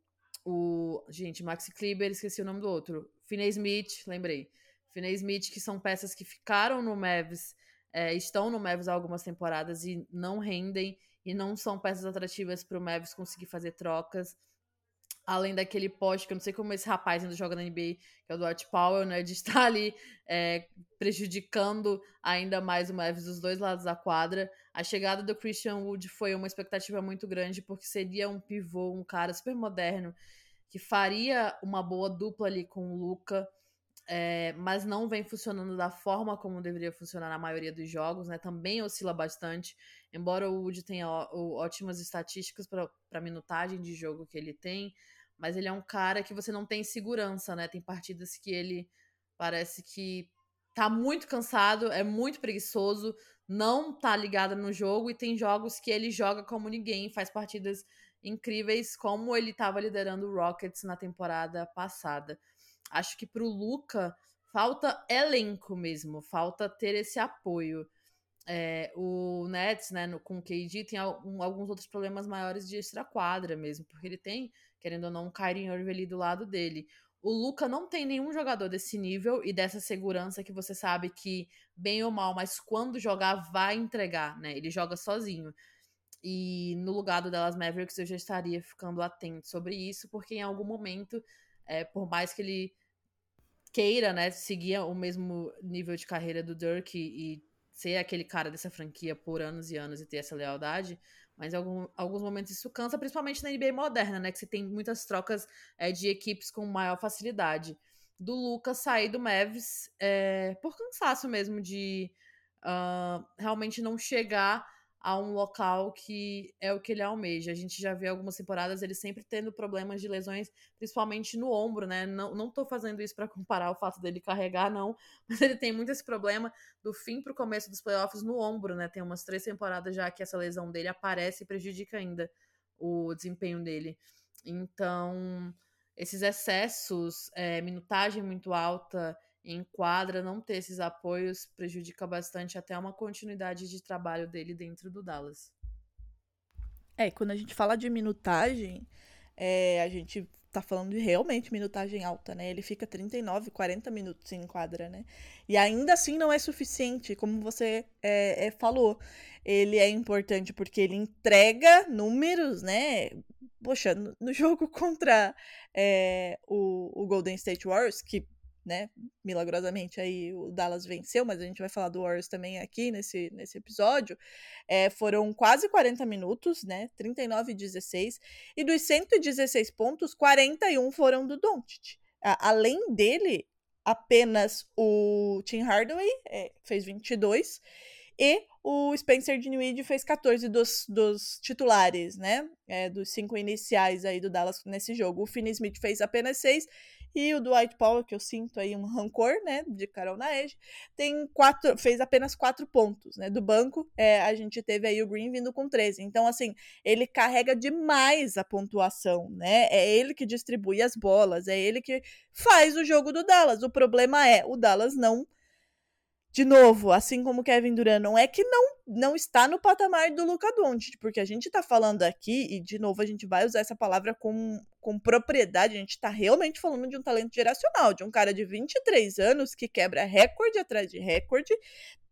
o. Gente, Maxi Kleber, esqueci o nome do outro. Finney Smith, lembrei. Finney Smith, que são peças que ficaram no Mavs, é, estão no Mavs há algumas temporadas e não rendem, e não são peças atrativas para o Mavs conseguir fazer trocas. Além daquele poste, que eu não sei como esse rapaz ainda joga na NBA, que é o Dwight Powell, né? De *laughs* estar ali é, prejudicando ainda mais o Mavs dos dois lados da quadra. A chegada do Christian Wood foi uma expectativa muito grande, porque seria um pivô, um cara super moderno, que faria uma boa dupla ali com o Luca é, mas não vem funcionando da forma como deveria funcionar na maioria dos jogos, né? Também oscila bastante, embora o Wood tenha ó, ótimas estatísticas para minutagem de jogo que ele tem, mas ele é um cara que você não tem segurança, né? Tem partidas que ele parece que tá muito cansado, é muito preguiçoso, não tá ligado no jogo, e tem jogos que ele joga como ninguém, faz partidas incríveis, como ele estava liderando o Rockets na temporada passada acho que pro Luca falta elenco mesmo, falta ter esse apoio. É, o Nets, né, no, com o KD, tem alguns outros problemas maiores de extra-quadra mesmo, porque ele tem, querendo ou não, um Kyrie Irving do lado dele. O Luca não tem nenhum jogador desse nível e dessa segurança que você sabe que, bem ou mal, mas quando jogar, vai entregar, né? Ele joga sozinho. E no lugar do Dallas Mavericks eu já estaria ficando atento sobre isso, porque em algum momento, é, por mais que ele queira, né, seguir o mesmo nível de carreira do Dirk e, e ser aquele cara dessa franquia por anos e anos e ter essa lealdade, mas em algum, alguns momentos isso cansa, principalmente na NBA moderna, né, que você tem muitas trocas é, de equipes com maior facilidade. Do Lucas sair do Mavs é, por cansaço mesmo de uh, realmente não chegar a um local que é o que ele almeja. A gente já vê algumas temporadas ele sempre tendo problemas de lesões, principalmente no ombro, né? Não, não tô fazendo isso para comparar o fato dele carregar, não, *laughs* mas ele tem muito esse problema do fim pro começo dos playoffs no ombro, né? Tem umas três temporadas já que essa lesão dele aparece e prejudica ainda o desempenho dele. Então, esses excessos, é, minutagem muito alta em quadra, não ter esses apoios prejudica bastante até uma continuidade de trabalho dele dentro do Dallas. É, quando a gente fala de minutagem, é, a gente tá falando de realmente minutagem alta, né? Ele fica 39, 40 minutos em quadra, né? E ainda assim não é suficiente, como você é, é, falou. Ele é importante porque ele entrega números, né? Poxa, no, no jogo *laughs* contra é, o, o Golden State Warriors, que né? Milagrosamente aí o Dallas venceu, mas a gente vai falar do Warriors também aqui nesse, nesse episódio. É, foram quase 40 minutos, né? 39 e 16. E dos 116 pontos, 41 foram do Doncic. Além dele, apenas o Tim Hardaway é, fez 22 e o Spencer Dinwiddie fez 14 dos, dos titulares, né? É, dos cinco iniciais aí do Dallas nesse jogo. O Finney Smith fez apenas seis e o Dwight Powell, que eu sinto aí um rancor, né, de Carol Naege, tem quatro, fez apenas quatro pontos, né, do banco, é, a gente teve aí o Green vindo com 13, então assim, ele carrega demais a pontuação, né, é ele que distribui as bolas, é ele que faz o jogo do Dallas, o problema é, o Dallas não de novo, assim como Kevin Durant, não é que não, não está no patamar do Luca Doncic, porque a gente está falando aqui, e de novo a gente vai usar essa palavra com, com propriedade, a gente está realmente falando de um talento geracional, de um cara de 23 anos que quebra recorde atrás de recorde,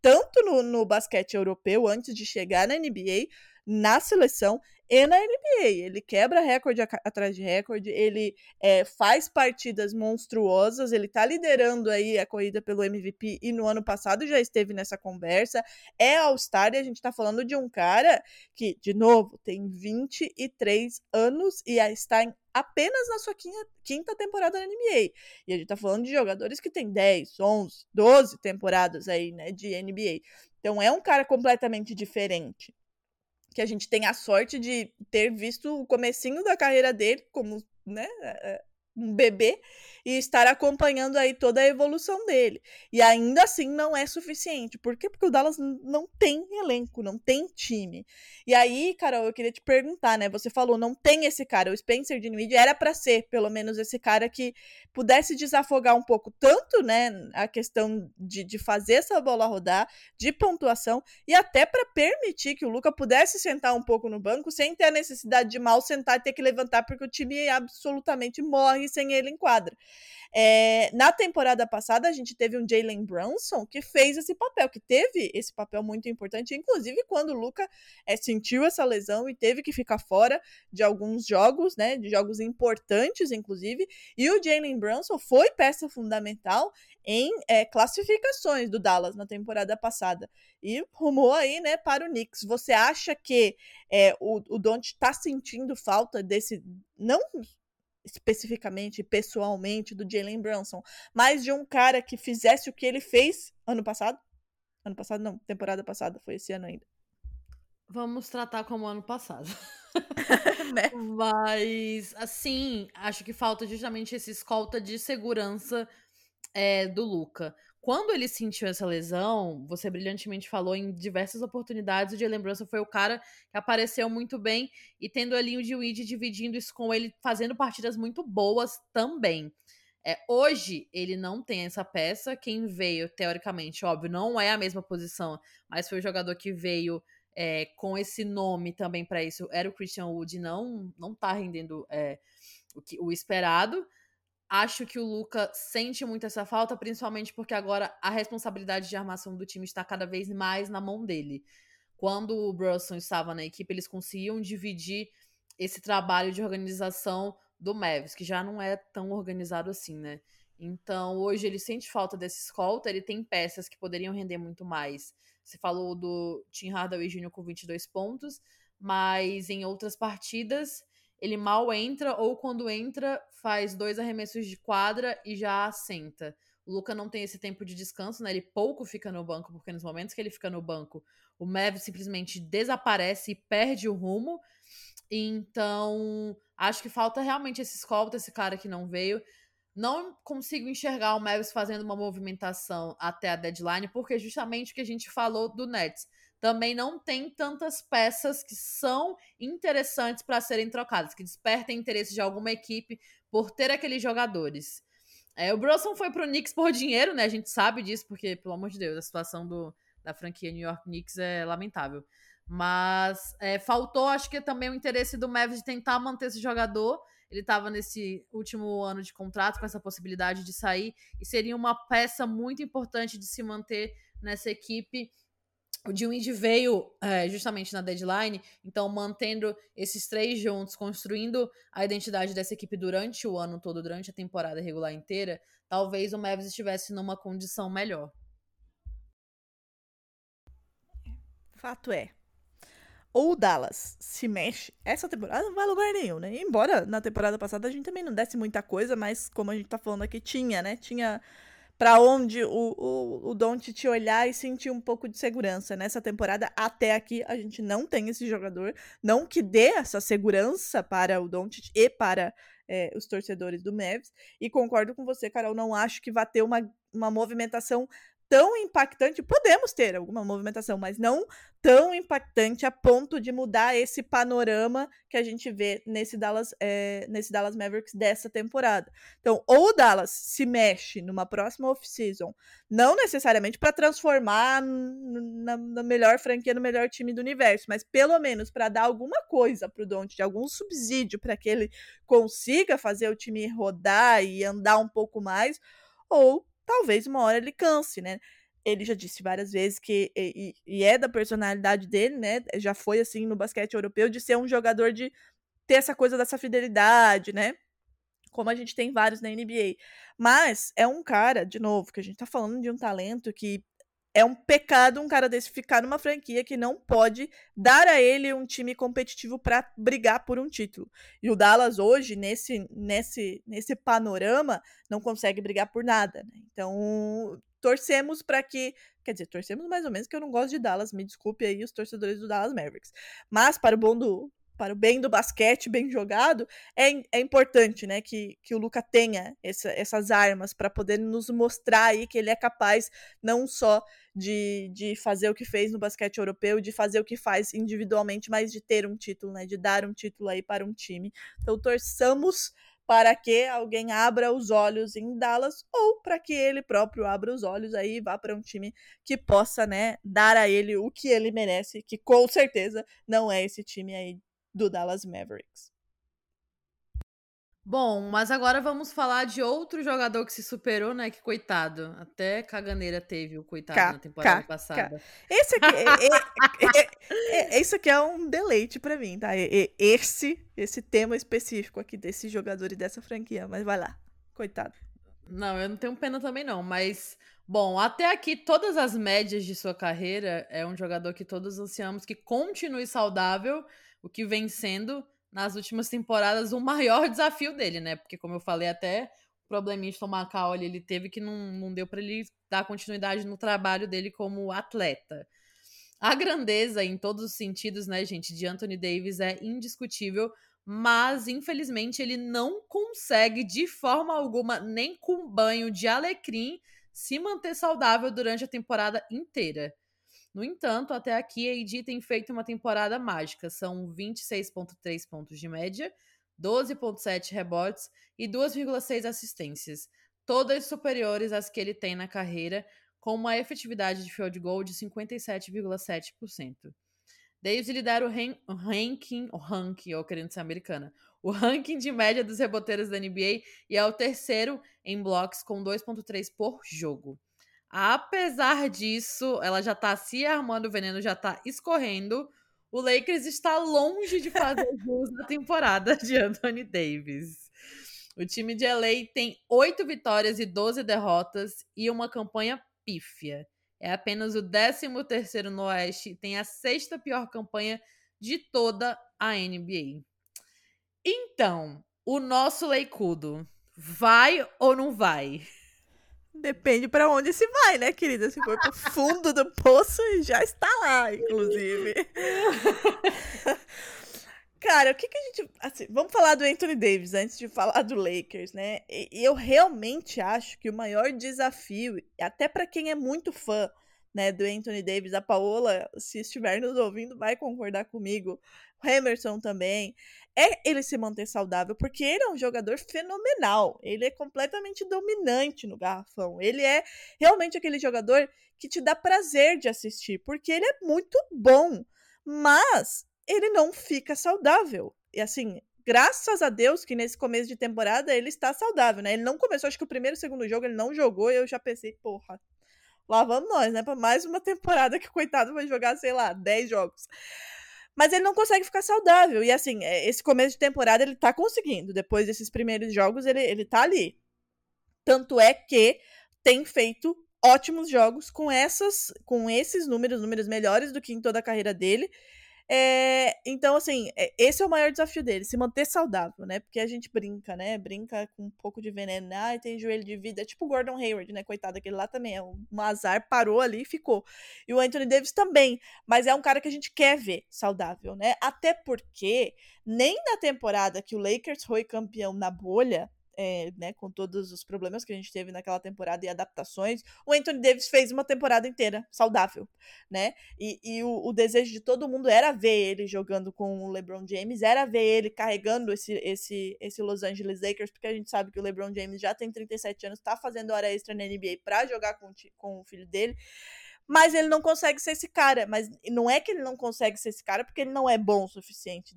tanto no, no basquete europeu, antes de chegar na NBA, na seleção e na NBA. Ele quebra recorde atrás de recorde, ele é, faz partidas monstruosas, ele tá liderando aí a corrida pelo MVP e no ano passado já esteve nessa conversa. É All-Star e a gente tá falando de um cara que, de novo, tem 23 anos e está em apenas na sua quinta temporada na NBA. E a gente tá falando de jogadores que tem 10, 11, 12 temporadas aí, né, de NBA. Então é um cara completamente diferente que a gente tem a sorte de ter visto o comecinho da carreira dele como, né, é, é, um bebê e estar acompanhando aí toda a evolução dele. E ainda assim não é suficiente. Por quê? Porque o Dallas não tem elenco, não tem time. E aí, Carol, eu queria te perguntar, né? Você falou, não tem esse cara. O Spencer Dinwiddie era para ser, pelo menos, esse cara que pudesse desafogar um pouco tanto, né, a questão de, de fazer essa bola rodar, de pontuação, e até para permitir que o Luca pudesse sentar um pouco no banco sem ter a necessidade de mal sentar e ter que levantar, porque o time absolutamente morre sem ele em quadra. É, na temporada passada, a gente teve um Jalen Brunson que fez esse papel, que teve esse papel muito importante, inclusive quando o Luca é, sentiu essa lesão e teve que ficar fora de alguns jogos, né? De jogos importantes, inclusive. E o Jalen Brunson foi peça fundamental em é, classificações do Dallas na temporada passada. E rumou aí, né, para o Knicks. Você acha que é, o, o Don't está sentindo falta desse. Não especificamente, pessoalmente, do Jalen Brunson, mas de um cara que fizesse o que ele fez ano passado. Ano passado, não, temporada passada, foi esse ano ainda. Vamos tratar como ano passado. *laughs* né? Mas, assim, acho que falta justamente esse escolta de segurança é, do Luca. Quando ele sentiu essa lesão, você brilhantemente falou em diversas oportunidades, o Jalen Brunson foi o cara que apareceu muito bem e tendo ali o Dewey dividindo isso com ele, fazendo partidas muito boas também. É, hoje ele não tem essa peça. Quem veio, teoricamente, óbvio, não é a mesma posição, mas foi o jogador que veio é, com esse nome também para isso. Era o Christian Wood, não não tá rendendo é, o, que, o esperado. Acho que o Luca sente muito essa falta, principalmente porque agora a responsabilidade de armação do time está cada vez mais na mão dele. Quando o Brunson estava na equipe, eles conseguiam dividir esse trabalho de organização do Mavis, que já não é tão organizado assim, né? Então, hoje ele sente falta desse escolta, ele tem peças que poderiam render muito mais. Você falou do Tim Hardaway Jr. com 22 pontos, mas em outras partidas ele mal entra ou quando entra faz dois arremessos de quadra e já assenta. O Luca não tem esse tempo de descanso, né? Ele pouco fica no banco, porque nos momentos que ele fica no banco, o Mev simplesmente desaparece e perde o rumo. Então, acho que falta realmente esse escolta, esse cara que não veio. Não consigo enxergar o Mavis fazendo uma movimentação até a deadline, porque justamente o que a gente falou do Nets também não tem tantas peças que são interessantes para serem trocadas, que despertem interesse de alguma equipe por ter aqueles jogadores. É, o Brunson foi pro Knicks por dinheiro, né? A gente sabe disso, porque, pelo amor de Deus, a situação do, da franquia New York Knicks é lamentável. Mas é, faltou, acho que também o interesse do Mavis de tentar manter esse jogador. Ele estava nesse último ano de contrato com essa possibilidade de sair e seria uma peça muito importante de se manter nessa equipe o Dinwiddie veio é, justamente na deadline, então mantendo esses três juntos, construindo a identidade dessa equipe durante o ano todo, durante a temporada regular inteira, talvez o Mavis estivesse numa condição melhor. Fato é. Ou o Dallas se mexe, essa temporada não vai lugar nenhum, né? Embora na temporada passada a gente também não desse muita coisa, mas como a gente tá falando aqui, tinha, né? Tinha para onde o, o, o Doncic olhar e sentir um pouco de segurança. Nessa temporada, até aqui, a gente não tem esse jogador. Não que dê essa segurança para o Doncic e para é, os torcedores do Mavs. E concordo com você, Carol, não acho que vá ter uma, uma movimentação tão impactante. Podemos ter alguma movimentação, mas não tão impactante a ponto de mudar esse panorama que a gente vê nesse Dallas, é, nesse Dallas Mavericks dessa temporada. Então, ou o Dallas se mexe numa próxima off-season, não necessariamente para transformar na, na, melhor franquia, no melhor time do universo, mas pelo menos para dar alguma coisa para o Don't, algum subsídio para que ele consiga fazer o time rodar e andar um pouco mais, ou talvez uma hora ele canse, né? Ele já disse várias vezes que, e, e, é da personalidade dele, né? Já foi assim no basquete europeu, de ser um jogador de ter essa coisa dessa fidelidade, né? Como a gente tem vários na NBA. Mas é um cara, de novo, que a gente tá falando de um talento que é um pecado um cara desse ficar numa franquia que não pode dar a ele um time competitivo para brigar por um título. E o Dallas hoje, nesse, nesse, nesse panorama, não consegue brigar por nada. Né? Então, torcemos para que. Quer dizer, torcemos mais ou menos, que eu não gosto de Dallas, me desculpe aí os torcedores do Dallas Mavericks. Mas, para o bom do, para o bem do basquete bem jogado, é, é importante, né, que, que o Luca tenha essa, essas armas para poder nos mostrar aí que ele é capaz não só de, de fazer o que fez no basquete europeu, de fazer o que faz individualmente, mas de ter um título, né, de dar um título aí para um time. Então torçamos para que alguém abra os olhos em Dallas ou para que ele próprio abra os olhos aí e vá para um time que possa, né, dar a ele o que ele merece, que com certeza não é esse time aí do Dallas Mavericks. Bom, mas agora vamos falar de outro jogador que se superou, né? Que coitado. Até caganeira teve o coitado na temporada passada. Esse aqui, é, é, é, aqui é um deleite para mim, tá? esse, esse tema específico aqui desse jogador e dessa franquia. Mas vai lá, coitado. Não, eu não tenho pena também não, mas bom, até aqui todas as médias de sua carreira é um jogador que todos ansiamos que continue saudável o que vem sendo, nas últimas temporadas, o maior *laughs* desafio dele, né? Porque, como eu falei, até o probleminha de tomar caule ele teve que não, não deu para ele dar continuidade no trabalho dele como atleta. A grandeza, em todos os sentidos, né, gente, de Anthony Davis é indiscutível, mas infelizmente ele não consegue de forma alguma, nem com banho de alecrim, se manter saudável durante a temporada inteira. No entanto, até aqui a tem feito uma temporada mágica. São 26,3 pontos de média, 12,7 rebotes e 2,6 assistências, todas superiores às que ele tem na carreira, com uma efetividade de field goal de 57,7%. Davis lidera o, o ranking, o ranking, ou querendo ser americana, o ranking de média dos reboteiros da NBA e é o terceiro em blocos com 2,3 por jogo. Apesar disso, ela já tá se armando, o veneno já tá escorrendo. O Lakers está longe de fazer *laughs* jus na temporada de Anthony Davis. O time de LA tem oito vitórias e 12 derrotas e uma campanha pífia. É apenas o 13 terceiro no Oeste e tem a sexta pior campanha de toda a NBA. Então, o nosso Leicudo vai ou não vai? Depende para onde se vai, né, querida? Se for pro fundo do poço, já está lá, inclusive. *laughs* Cara, o que, que a gente. Assim, vamos falar do Anthony Davis antes de falar do Lakers, né? E, eu realmente acho que o maior desafio, até para quem é muito fã né, do Anthony Davis, a Paola, se estiver nos ouvindo, vai concordar comigo. O Emerson também é ele se manter saudável, porque ele é um jogador fenomenal. Ele é completamente dominante no garrafão. Ele é realmente aquele jogador que te dá prazer de assistir, porque ele é muito bom, mas ele não fica saudável. E assim, graças a Deus que nesse começo de temporada ele está saudável, né? Ele não começou, acho que o primeiro e segundo jogo ele não jogou, e eu já pensei, porra, lá vamos nós, né? Para mais uma temporada que o coitado vai jogar, sei lá, 10 jogos. Mas ele não consegue ficar saudável. E assim, é, esse começo de temporada ele tá conseguindo. Depois desses primeiros jogos, ele, ele tá ali. Tanto é que tem feito ótimos jogos com essas com esses números, números melhores do que em toda a carreira dele. É, então, assim, é, esse é o maior desafio dele, se manter saudável, né? Porque a gente brinca, né? Brinca com um pouco de veneno. Ah, tem joelho de vida. É tipo o Gordon Hayward, né? Coitado, aquele lá também. É um azar, parou ali e ficou. E o Anthony Davis também. Mas é um cara que a gente quer ver saudável, né? Até porque nem na temporada que o Lakers foi campeão na bolha, é, né, com todos os problemas que a gente teve naquela temporada e adaptações, o Anthony Davis fez uma temporada inteira saudável, né? E, e o, o, desejo de todo mundo era ver ele jogando com o LeBron James, era ver ele carregando esse, esse, esse Los Angeles Lakers, porque a gente sabe que o LeBron James já tem 37 anos, tá fazendo hora extra na NBA para jogar com, com o filho dele mas ele não consegue ser esse cara. Mas não é que ele não consegue ser esse cara porque ele não é bom o suficiente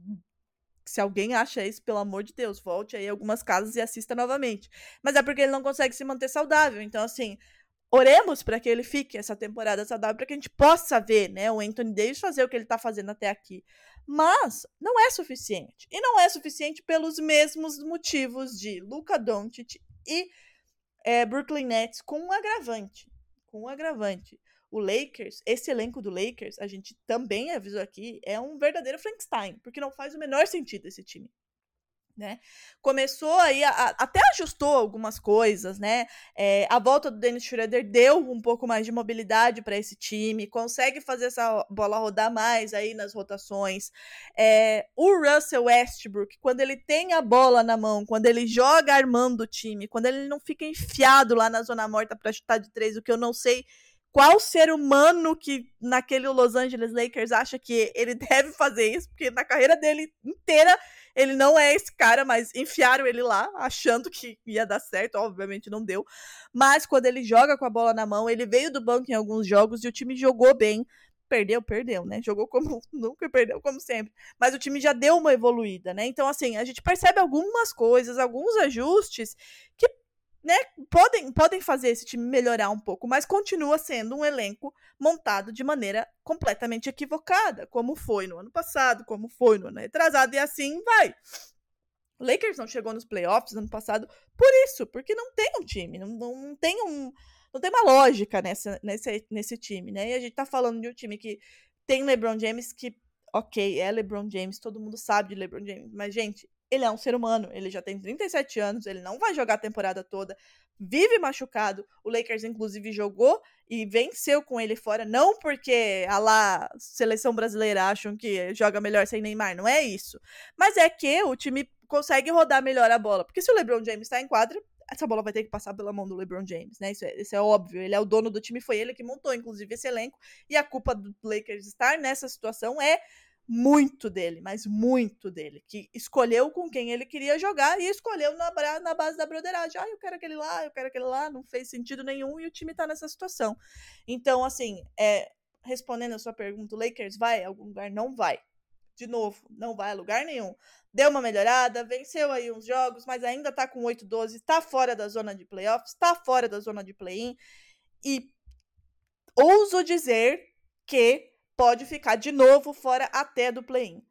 se alguém acha isso, pelo amor de Deus, volte aí algumas casas e assista novamente. Mas é porque ele não consegue se manter saudável. Então, assim, oremos para que ele fique essa temporada saudável, para que a gente possa ver, né, o Anthony Davis fazer o que ele está fazendo até aqui. Mas não é suficiente. E não é suficiente pelos mesmos motivos de Luca Doncic e é, Brooklyn Nets com um agravante. Com um agravante o Lakers, esse elenco do Lakers, a gente também avisou aqui, é um verdadeiro Frankenstein, porque não faz o menor sentido esse time. Né? Começou aí, a, a, até ajustou algumas coisas, né? É, a volta do Dennis Schroeder deu um pouco mais de mobilidade para esse time, consegue fazer essa bola rodar mais aí nas rotações. É, o Russell Westbrook, quando ele tem a bola na mão, quando ele joga armando o time, quando ele não fica enfiado lá na zona morta para chutar de três, o que eu não sei qual ser humano que naquele Los Angeles Lakers acha que ele *laughs* deve fazer isso, porque na carreira dele inteira ele não é esse cara, mas enfiaram ele lá achando que ia dar certo, obviamente não deu. Mas quando ele joga com a bola na mão, ele veio do banco em alguns jogos e o time jogou bem. Perdeu, perdeu, né? Jogou como *laughs* nunca perdeu como sempre. Mas o time já deu uma evoluída, né? Então, assim, a gente percebe algumas coisas, alguns ajustes que né, podem, podem fazer esse time melhorar um pouco, mas continua sendo um elenco montado de maneira completamente equivocada, como foi no ano passado, como foi no ano retrasado, e assim vai. Lakers não chegou nos playoffs no ano passado por isso, porque não tem um time, não, não tem um. Não tem uma lógica nessa, nesse, nesse time, né? E a gente tá falando de um time que tem LeBron James que, ok, é LeBron James, todo mundo sabe de LeBron James, mas, gente, ele é um ser humano, ele já tem 37 anos, ele não vai jogar a temporada toda, vive machucado. O Lakers, inclusive, jogou e venceu com ele fora, não porque a lá seleção brasileira acham que joga melhor sem Neymar, não é isso. Mas é que o time consegue rodar melhor a bola. Porque se o LeBron James está em quadra, essa bola vai ter que passar pela mão do LeBron James, né? Isso é, isso é óbvio. Ele é o dono do time, foi ele que montou, inclusive, esse elenco. E a culpa do Lakers estar nessa situação é muito dele, mas muito dele, que escolheu com quem ele queria jogar e escolheu na, na base da broderagem. Ah, eu quero aquele lá, eu quero aquele lá, não fez sentido nenhum e o time tá nessa situação. Então, assim, é, respondendo a sua pergunta, o Lakers vai a algum lugar? Não vai. De novo, não vai a lugar nenhum. Deu uma melhorada, venceu aí uns jogos, mas ainda tá com 8-12, tá fora da zona de playoffs, tá fora da zona de play-in. E ouso dizer que pode ficar de novo fora até do play-in.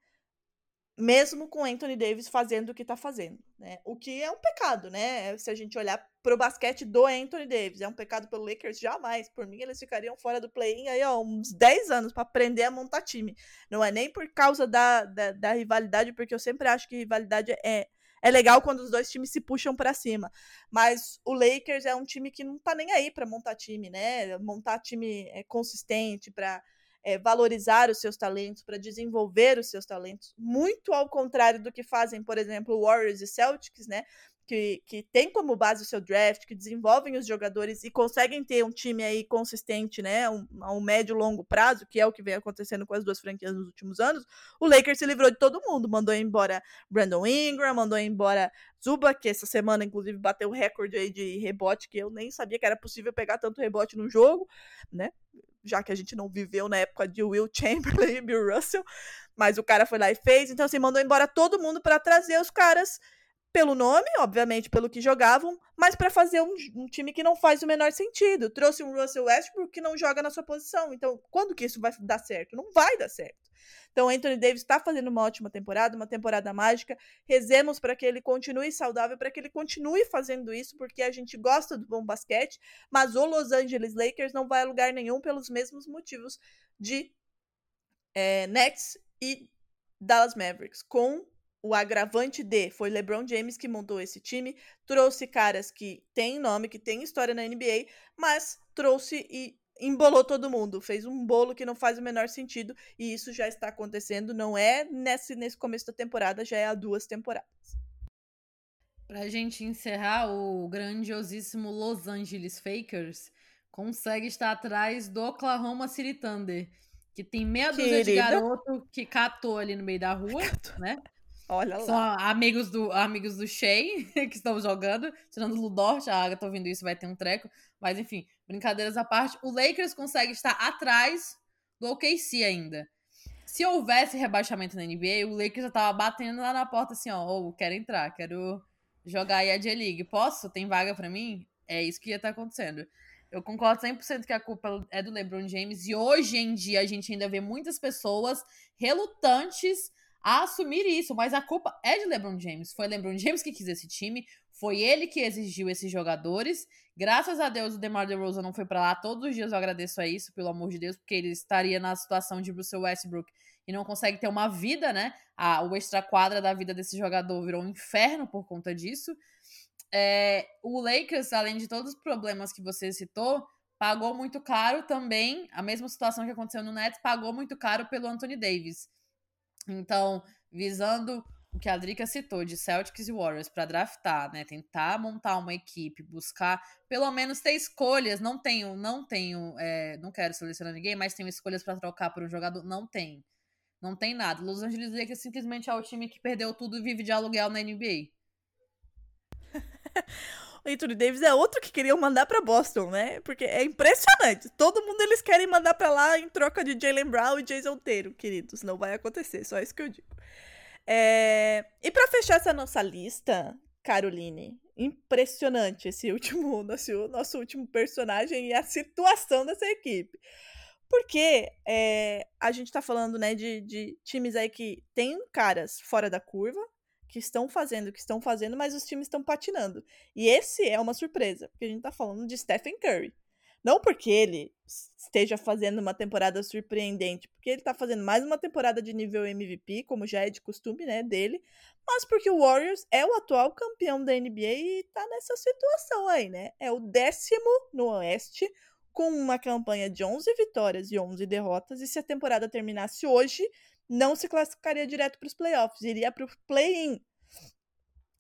Mesmo com Anthony Davis fazendo o que tá fazendo, né? O que é um pecado, né? Se a gente olhar pro basquete do Anthony Davis, é um pecado pelo Lakers jamais. Por mim, eles ficariam fora do play-in aí, ó, uns 10 anos para aprender a montar time. Não é nem por causa da, da, da rivalidade, porque eu sempre acho que rivalidade é, é legal quando os dois times se puxam para cima. Mas o Lakers é um time que não tá nem aí para montar time, né? Montar time é, consistente, para é, valorizar os seus talentos, para desenvolver os seus talentos, muito ao contrário do que fazem, por exemplo, Warriors e Celtics, né? Que, que tem como base o seu draft, que desenvolvem os jogadores e conseguem ter um time aí consistente, né? Um, a um médio longo prazo, que é o que vem acontecendo com as duas franquias nos últimos anos, o Lakers se livrou de todo mundo, mandou embora Brandon Ingram, mandou embora Zuba, que essa semana, inclusive, bateu o recorde aí de rebote, que eu nem sabia que era possível pegar tanto rebote no jogo, né? Já que a gente não viveu na época de Will Chamberlain e Bill Russell, mas o cara foi lá e fez, então assim, mandou embora todo mundo para trazer os caras pelo nome, obviamente, pelo que jogavam, mas para fazer um, um, time que não faz o menor sentido. Trouxe um Russell Westbrook que não joga na sua posição. Então, quando que isso vai dar certo? Não vai dar certo. Então, Anthony Davis está fazendo uma ótima temporada, uma temporada mágica. Rezemos para que ele continue saudável, para que ele continue fazendo isso, porque a gente gosta do bom basquete, mas o Los Angeles Lakers não vai a lugar nenhum pelos mesmos motivos de é, Nets e Dallas Mavericks, com o agravante de foi LeBron James que montou esse time, trouxe caras que têm nome, que têm história na NBA, mas trouxe e embolou todo mundo, fez um bolo que não faz o menor sentido e isso já está acontecendo, não é nesse, nesse começo da temporada, já é há duas temporadas. Pra gente encerrar, o grandiosíssimo Los Angeles Fakers consegue estar atrás do Oklahoma City Thunder, que tem meia dúzia de garoto que catou ali no meio da rua, né? Olha lá. São amigos do, amigos do Shea *laughs* que estão jogando. Tirando o Ludort, a Agatha ouvindo isso vai ter um treco. Mas enfim, brincadeiras à parte. O Lakers consegue estar atrás do OKC ainda. Se houvesse rebaixamento na NBA, o Lakers já tava batendo lá na porta assim, ó, oh, quero entrar, quero jogar aí a J-League. Posso? Tem vaga para mim? É isso que ia estar tá acontecendo. Eu concordo 100% que a culpa é do LeBron James e hoje em dia a gente ainda vê muitas pessoas relutantes a assumir isso, mas a culpa é de LeBron James. Foi LeBron James que quis esse time, foi ele que exigiu esses jogadores. Graças a Deus o DeMar DeRozan não foi para lá. Todos os dias eu agradeço a isso, pelo amor de Deus, porque ele estaria na situação de Russell Westbrook e não consegue ter uma vida, né? A, o extra quadra da vida desse jogador virou um inferno por conta disso. É, o Lakers, além de todos os problemas que você citou, pagou muito caro também, a mesma situação que aconteceu no Nets, pagou muito caro pelo Anthony Davis. Então, visando o que a Drica citou de Celtics e Warriors para draftar, né? Tentar montar uma equipe, buscar pelo menos ter escolhas. Não tenho, não tenho, é, não quero selecionar ninguém, mas tenho escolhas para trocar por um jogador. Não tem. Não tem nada. Los Angeles Lakers simplesmente é o time que perdeu tudo e vive de aluguel na NBA. *laughs* Anthony Davis é outro que queriam mandar para Boston, né? Porque é impressionante. Todo mundo eles querem mandar para lá em troca de Jalen Brown e Jason Taylor, queridos. Não vai acontecer, só isso que eu digo. É... E para fechar essa nossa lista, Caroline, impressionante esse último, *laughs* nosso, nosso último personagem e a situação dessa equipe. Porque é, a gente tá falando, né, de, de times aí que tem caras fora da curva, que estão fazendo que estão fazendo, mas os times estão patinando. E esse é uma surpresa, porque a gente tá falando de Stephen Curry. Não porque ele esteja fazendo uma temporada surpreendente, porque ele tá fazendo mais uma temporada de nível MVP, como já é de costume, né, dele, mas porque o Warriors é o atual campeão da NBA e tá nessa situação aí, né? É o décimo no Oeste, com uma campanha de 11 vitórias e 11 derrotas, e se a temporada terminasse hoje, não se classificaria direto para os playoffs, iria para o play-in.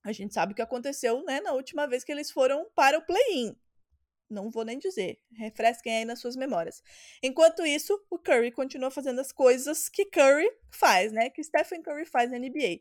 A gente sabe o que aconteceu, né, na última vez que eles foram para o play-in. Não vou nem dizer. Refresquem aí nas suas memórias. Enquanto isso, o Curry continua fazendo as coisas que Curry faz, né? Que Stephen Curry faz na NBA.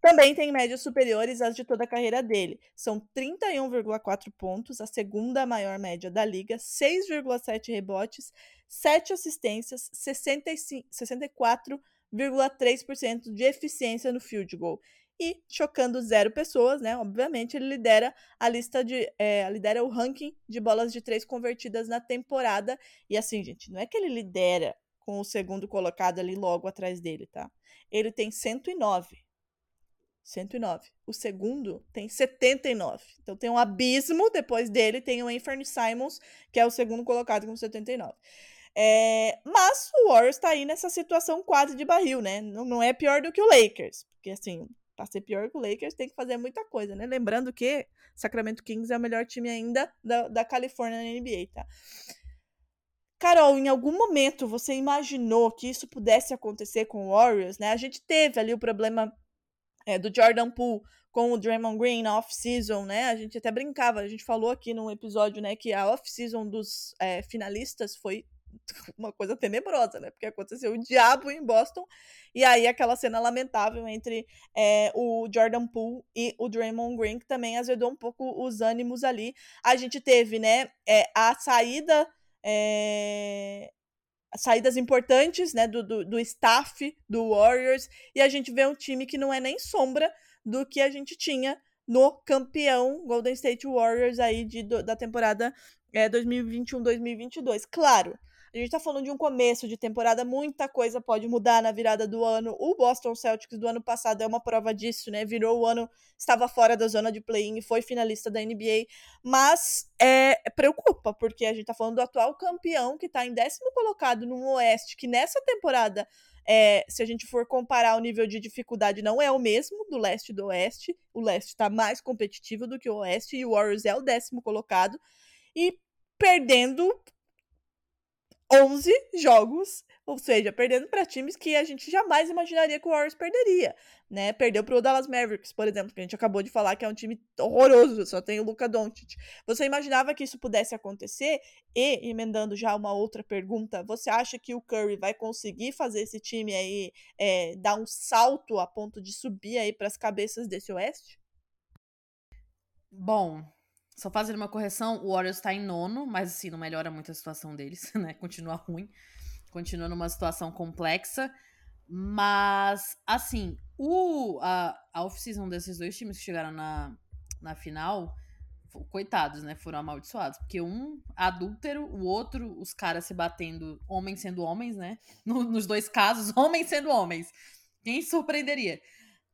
Também tem médias superiores às de toda a carreira dele. São 31,4 pontos, a segunda maior média da liga, 6,7 rebotes, 7 assistências, 65, 64 0,3% de eficiência no field goal. E, chocando zero pessoas, né? Obviamente, ele lidera a lista de. É, lidera o ranking de bolas de três convertidas na temporada. E assim, gente, não é que ele lidera com o segundo colocado ali logo atrás dele, tá? Ele tem 109. 109. O segundo tem 79. Então tem um abismo. Depois dele tem o Anthony Simons, que é o segundo colocado com 79. É, mas o Warriors tá aí nessa situação quase de barril, né? Não, não é pior do que o Lakers. Porque, assim, pra ser pior que o Lakers, tem que fazer muita coisa, né? Lembrando que Sacramento Kings é o melhor time ainda da, da Califórnia na NBA, tá? Carol, em algum momento você imaginou que isso pudesse acontecer com o Warriors, né? A gente teve ali o problema é, do Jordan Poole com o Draymond Green na off-season, né? A gente até brincava, a gente falou aqui num episódio, né, que a off-season dos é, finalistas foi *laughs* uma coisa tenebrosa, né? Porque aconteceu o diabo em Boston. E aí aquela cena lamentável entre é, o Jordan Poole e o Draymond Green, que também azedou um pouco os ânimos ali. A gente teve, né, é, a saída. É, saídas importantes né, do, do, do staff do Warriors, e a gente vê um time que não é nem sombra do que a gente tinha no campeão Golden State Warriors aí de, da temporada é, 2021-2022. Claro, A gente tá falando de um começo de temporada, muita coisa pode mudar na virada do ano. O Boston Celtics do ano passado é uma prova disso, né? Virou o ano, estava fora da zona de play-in e foi finalista da NBA. Mas é, preocupa, porque a gente tá falando do atual campeão que tá em décimo colocado no Oeste, que nessa temporada é, se a gente for comparar o nível de dificuldade, não é o mesmo do leste e do oeste. O leste está mais competitivo do que o oeste e o Warriors é o décimo colocado. E perdendo 11 jogos, ou seja, perdendo para times que a gente jamais imaginaria que o Warriors perderia, né? Perdeu para o Dallas Mavericks, por exemplo, que a gente acabou de falar que é um time horroroso, só tem o Luka Doncic. Você imaginava que isso pudesse acontecer? E emendando já uma outra pergunta, você acha que o Curry vai conseguir fazer esse time aí é, dar um salto a ponto de subir aí para as cabeças desse Oeste? Bom, só fazendo uma correção, o Warriors tá em nono, mas assim, não melhora muito a situação deles, *laughs* né? Continua ruim. Continua numa situação complexa. Mas, assim, o, a, a off-season desses dois times que chegaram na, na final, coitados, né? Foram amaldiçoados. Porque um adúltero, o outro, os caras se batendo, homens sendo homens, né? *laughs* No, nos dois casos, homens sendo homens. Quem surpreenderia?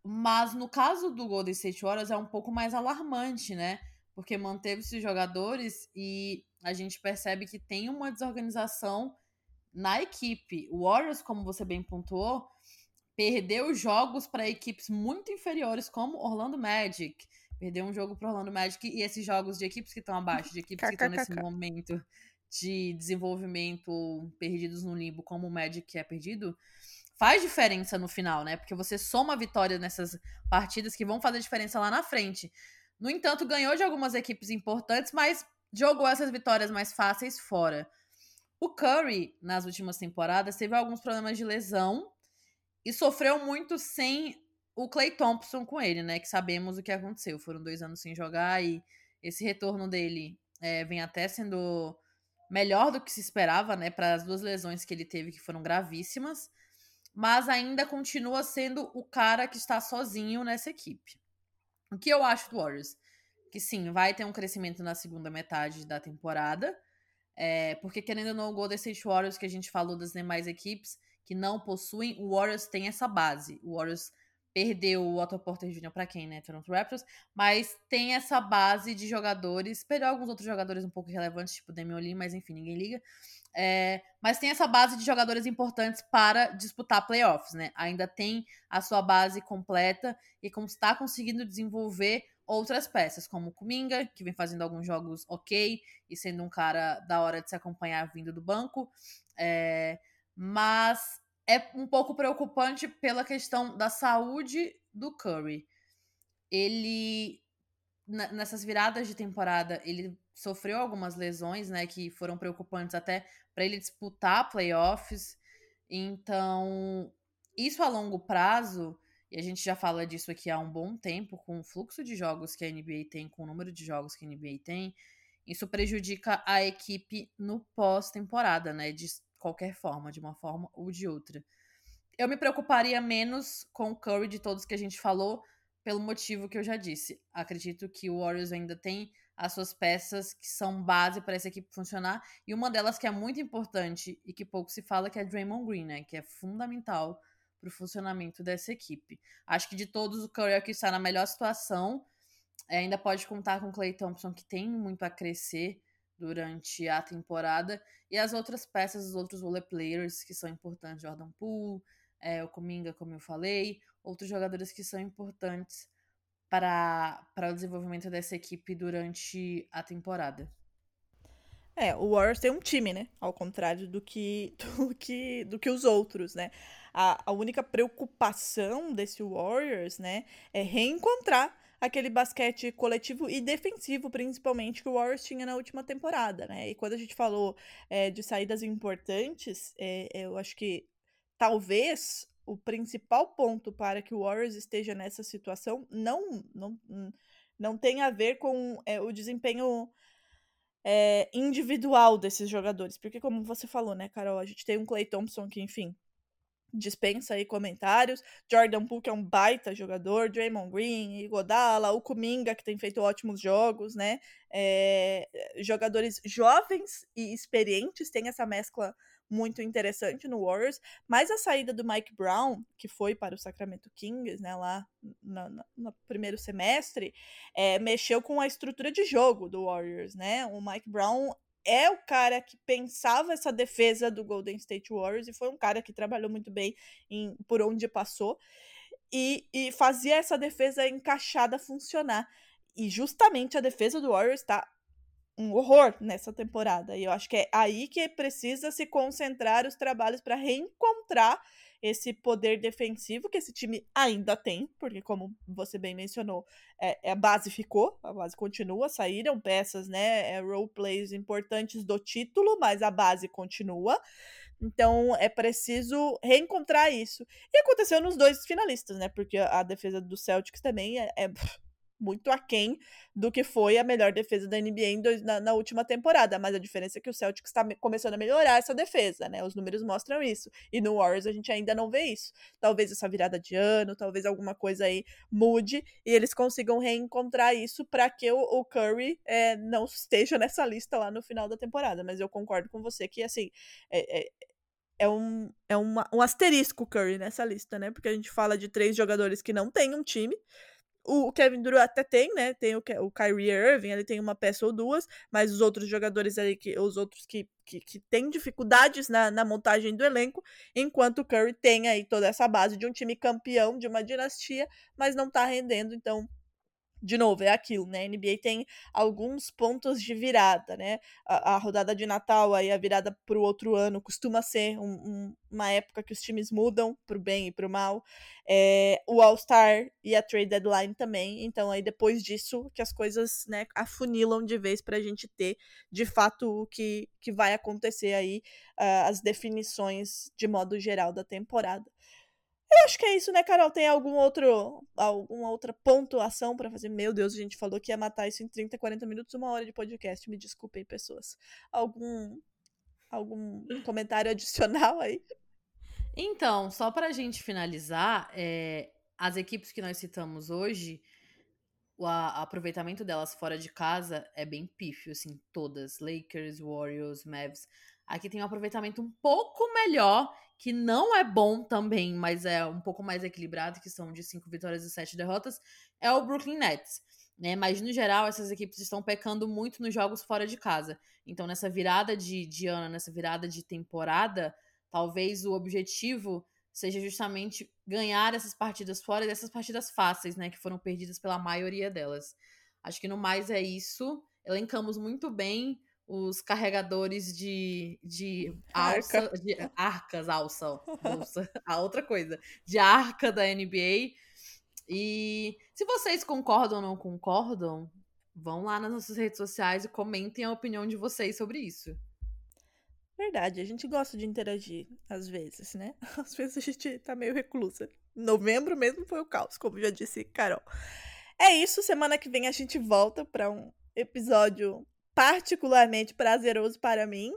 Mas no caso do Golden State Warriors é um pouco mais alarmante, né? Porque manteve esses jogadores e a gente percebe que tem uma desorganização na equipe. O Warriors, como você bem pontuou, perdeu jogos para equipes muito inferiores, como Orlando Magic. Perdeu um jogo para Orlando Magic e esses jogos de equipes que estão abaixo, de equipes que estão nesse momento de desenvolvimento perdidos no limbo, como o Magic é perdido, faz diferença no final, né? Porque você soma vitórias nessas partidas que vão fazer diferença lá na frente. No entanto, ganhou de algumas equipes importantes, mas jogou essas vitórias mais fáceis fora. O Curry, nas últimas temporadas, teve alguns problemas de lesão e sofreu muito sem o Clay Thompson com ele, né? Que sabemos o que aconteceu. Foram dois anos sem jogar e esse retorno dele é, vem até sendo melhor do que se esperava, né? Para as duas lesões que ele teve, que foram gravíssimas. Mas ainda continua sendo o cara que está sozinho nessa equipe. O que eu acho do Warriors? Que sim, vai ter um crescimento na segunda metade da temporada. É, porque querendo ou não, o Golden State Warriors, que a gente falou das demais equipes que não possuem, o Warriors tem essa base. O Warriors perdeu o Otto Porter Jr. para quem, né? Toronto Raptors, mas tem essa base de jogadores, perdeu alguns outros jogadores um pouco relevantes, tipo Damian Lee, mas enfim, ninguém liga. É, mas tem essa base de jogadores importantes para disputar playoffs, né? Ainda tem a sua base completa e está conseguindo desenvolver outras peças, como o Kuminga, que vem fazendo alguns jogos ok e sendo um cara da hora de se acompanhar vindo do banco. É, mas é um pouco preocupante pela questão da saúde do Curry. Ele nessas viradas de temporada, ele sofreu algumas lesões, né, que foram preocupantes até para ele disputar playoffs. Então, isso a longo prazo, e a gente já fala disso aqui há um bom tempo, com o fluxo de jogos que a NBA tem, com o número de jogos que a NBA tem, isso prejudica a equipe no pós-temporada, né, de qualquer forma, de uma forma ou de outra. Eu me preocuparia menos com o Curry de todos que a gente falou, pelo motivo que eu já disse. Acredito que o Warriors ainda tem as suas peças que são base para essa equipe funcionar. E uma delas que é muito importante e que pouco se fala, que é Draymond Green, né? Que é fundamental para o funcionamento dessa equipe. Acho que de todos, o Curry é que está na melhor situação. É, ainda pode contar com o Clay Thompson, que tem muito a crescer durante a temporada. E as outras peças, os outros role players que são importantes, Jordan Poole, é, o Cominga, como eu falei, outros jogadores que são importantes para, para o desenvolvimento dessa equipe durante a temporada. É, o Warriors tem um time, né? Ao contrário do que, *laughs* do que, do que os outros, né? A, a única preocupação desse Warriors, né, é reencontrar aquele basquete coletivo e defensivo, principalmente, que o Warriors tinha na última temporada, né? E quando a gente falou é, de saídas importantes, é, eu acho que talvez o principal ponto para que o Warriors esteja nessa situação não não, não tem a ver com é, o desempenho é, individual desses jogadores. Porque, como você falou, né, Carol, a gente tem um Clay Thompson que, enfim, dispensa aí comentários. Jordan Poole, que é um baita jogador, Draymond Green, Igodala, o Kuminga, que tem feito ótimos jogos, né? É, jogadores jovens e experientes, tem essa mescla muito interessante no Warriors, mas a saída do Mike Brown, que foi para o Sacramento Kings, né, lá no, no, no primeiro semestre, é, mexeu com a estrutura de jogo do Warriors, né? O Mike Brown é o cara que pensava essa defesa do Golden State Warriors e foi um cara que trabalhou muito bem em, por onde passou e, e fazia essa defesa encaixada funcionar. E justamente a defesa do Warriors está um horror nessa temporada. E eu acho que é aí que precisa se concentrar os trabalhos para reencontrar esse poder defensivo que esse time ainda tem, porque como você bem mencionou, é, a base ficou, a base continua, saíram peças, né, é, role plays importantes do título, mas a base continua. Então é preciso reencontrar isso. E aconteceu nos dois finalistas, né? Porque a defesa do Celtics também é, é muito aquém do que foi a melhor defesa da NBA dois, na, na, última temporada. Mas a diferença é que o Celtics está começando a melhorar essa defesa, né? Os números mostram isso. E no Warriors a gente ainda não vê isso. Talvez essa virada de ano, talvez alguma coisa aí mude e eles consigam reencontrar isso para que o, o Curry é, não esteja nessa lista lá no final da temporada. Mas eu concordo com você que, assim, é, é é um, é uma, um asterisco Curry nessa lista, né? Porque a gente fala de três jogadores que não têm um time, o Kevin Durant até tem, né? Tem o, o Kyrie Irving, ele tem uma peça ou duas, mas os outros jogadores ali, que, os outros que, que, que têm dificuldades na, na montagem do elenco, enquanto o Curry tem aí toda essa base de um time campeão, de uma dinastia, mas não tá rendendo, então de novo, é aquilo, né? A NBA tem alguns pontos de virada, né? A, a rodada de Natal, aí a virada para o outro ano, costuma ser um, um, uma época que os times mudam para o bem e para o mal. É, o All-Star e a Trade Deadline também. Então, aí depois disso, que as coisas né, afunilam de vez para a gente ter, de fato, o que, que vai acontecer aí, uh, as definições de modo geral da temporada. Eu acho que é isso, né, Carol? Tem algum outro, alguma outra pontuação para fazer? Meu Deus, a gente falou que ia matar isso em 30, 40 minutos, uma hora de podcast. Me desculpem, pessoas. Algum, algum comentário adicional aí? Então, só para a gente finalizar, é, as equipes que nós citamos hoje, o a, aproveitamento delas fora de casa é bem pífio, assim, todas. Lakers, Warriors, Mavs. Aqui tem um aproveitamento um pouco melhor que não é bom também, mas é um pouco mais equilibrado, que são de cinco vitórias e sete derrotas, é o Brooklyn Nets. Né? Mas, no geral, essas equipes estão pecando muito nos jogos fora de casa. Então, nessa virada de, de ano, nessa virada de temporada, talvez o objetivo seja justamente ganhar essas partidas fora dessas partidas fáceis, né? Que foram perdidas pela maioria delas. Acho que no mais é isso. Elencamos muito bem os carregadores de, de *laughs* alça, Arca. de arcas, alça, alça, *laughs* *laughs* a outra coisa, de arca da NBA. E se vocês concordam ou não concordam, vão lá nas nossas redes sociais e comentem a opinião de vocês sobre isso. Verdade, a gente gosta de interagir às vezes, né? Às vezes a gente tá meio reclusa. Novembro mesmo foi o caos, como já disse Carol. É isso, semana que vem a gente volta para um episódio particularmente prazeroso para mim.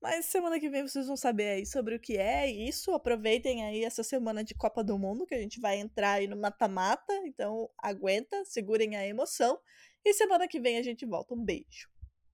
Mas semana que vem vocês vão saber aí sobre o que é isso. Aproveitem aí essa semana de Copa do Mundo, que a gente vai entrar aí no mata-mata. Então aguenta, segurem a emoção. E semana que vem a gente volta. Um beijo.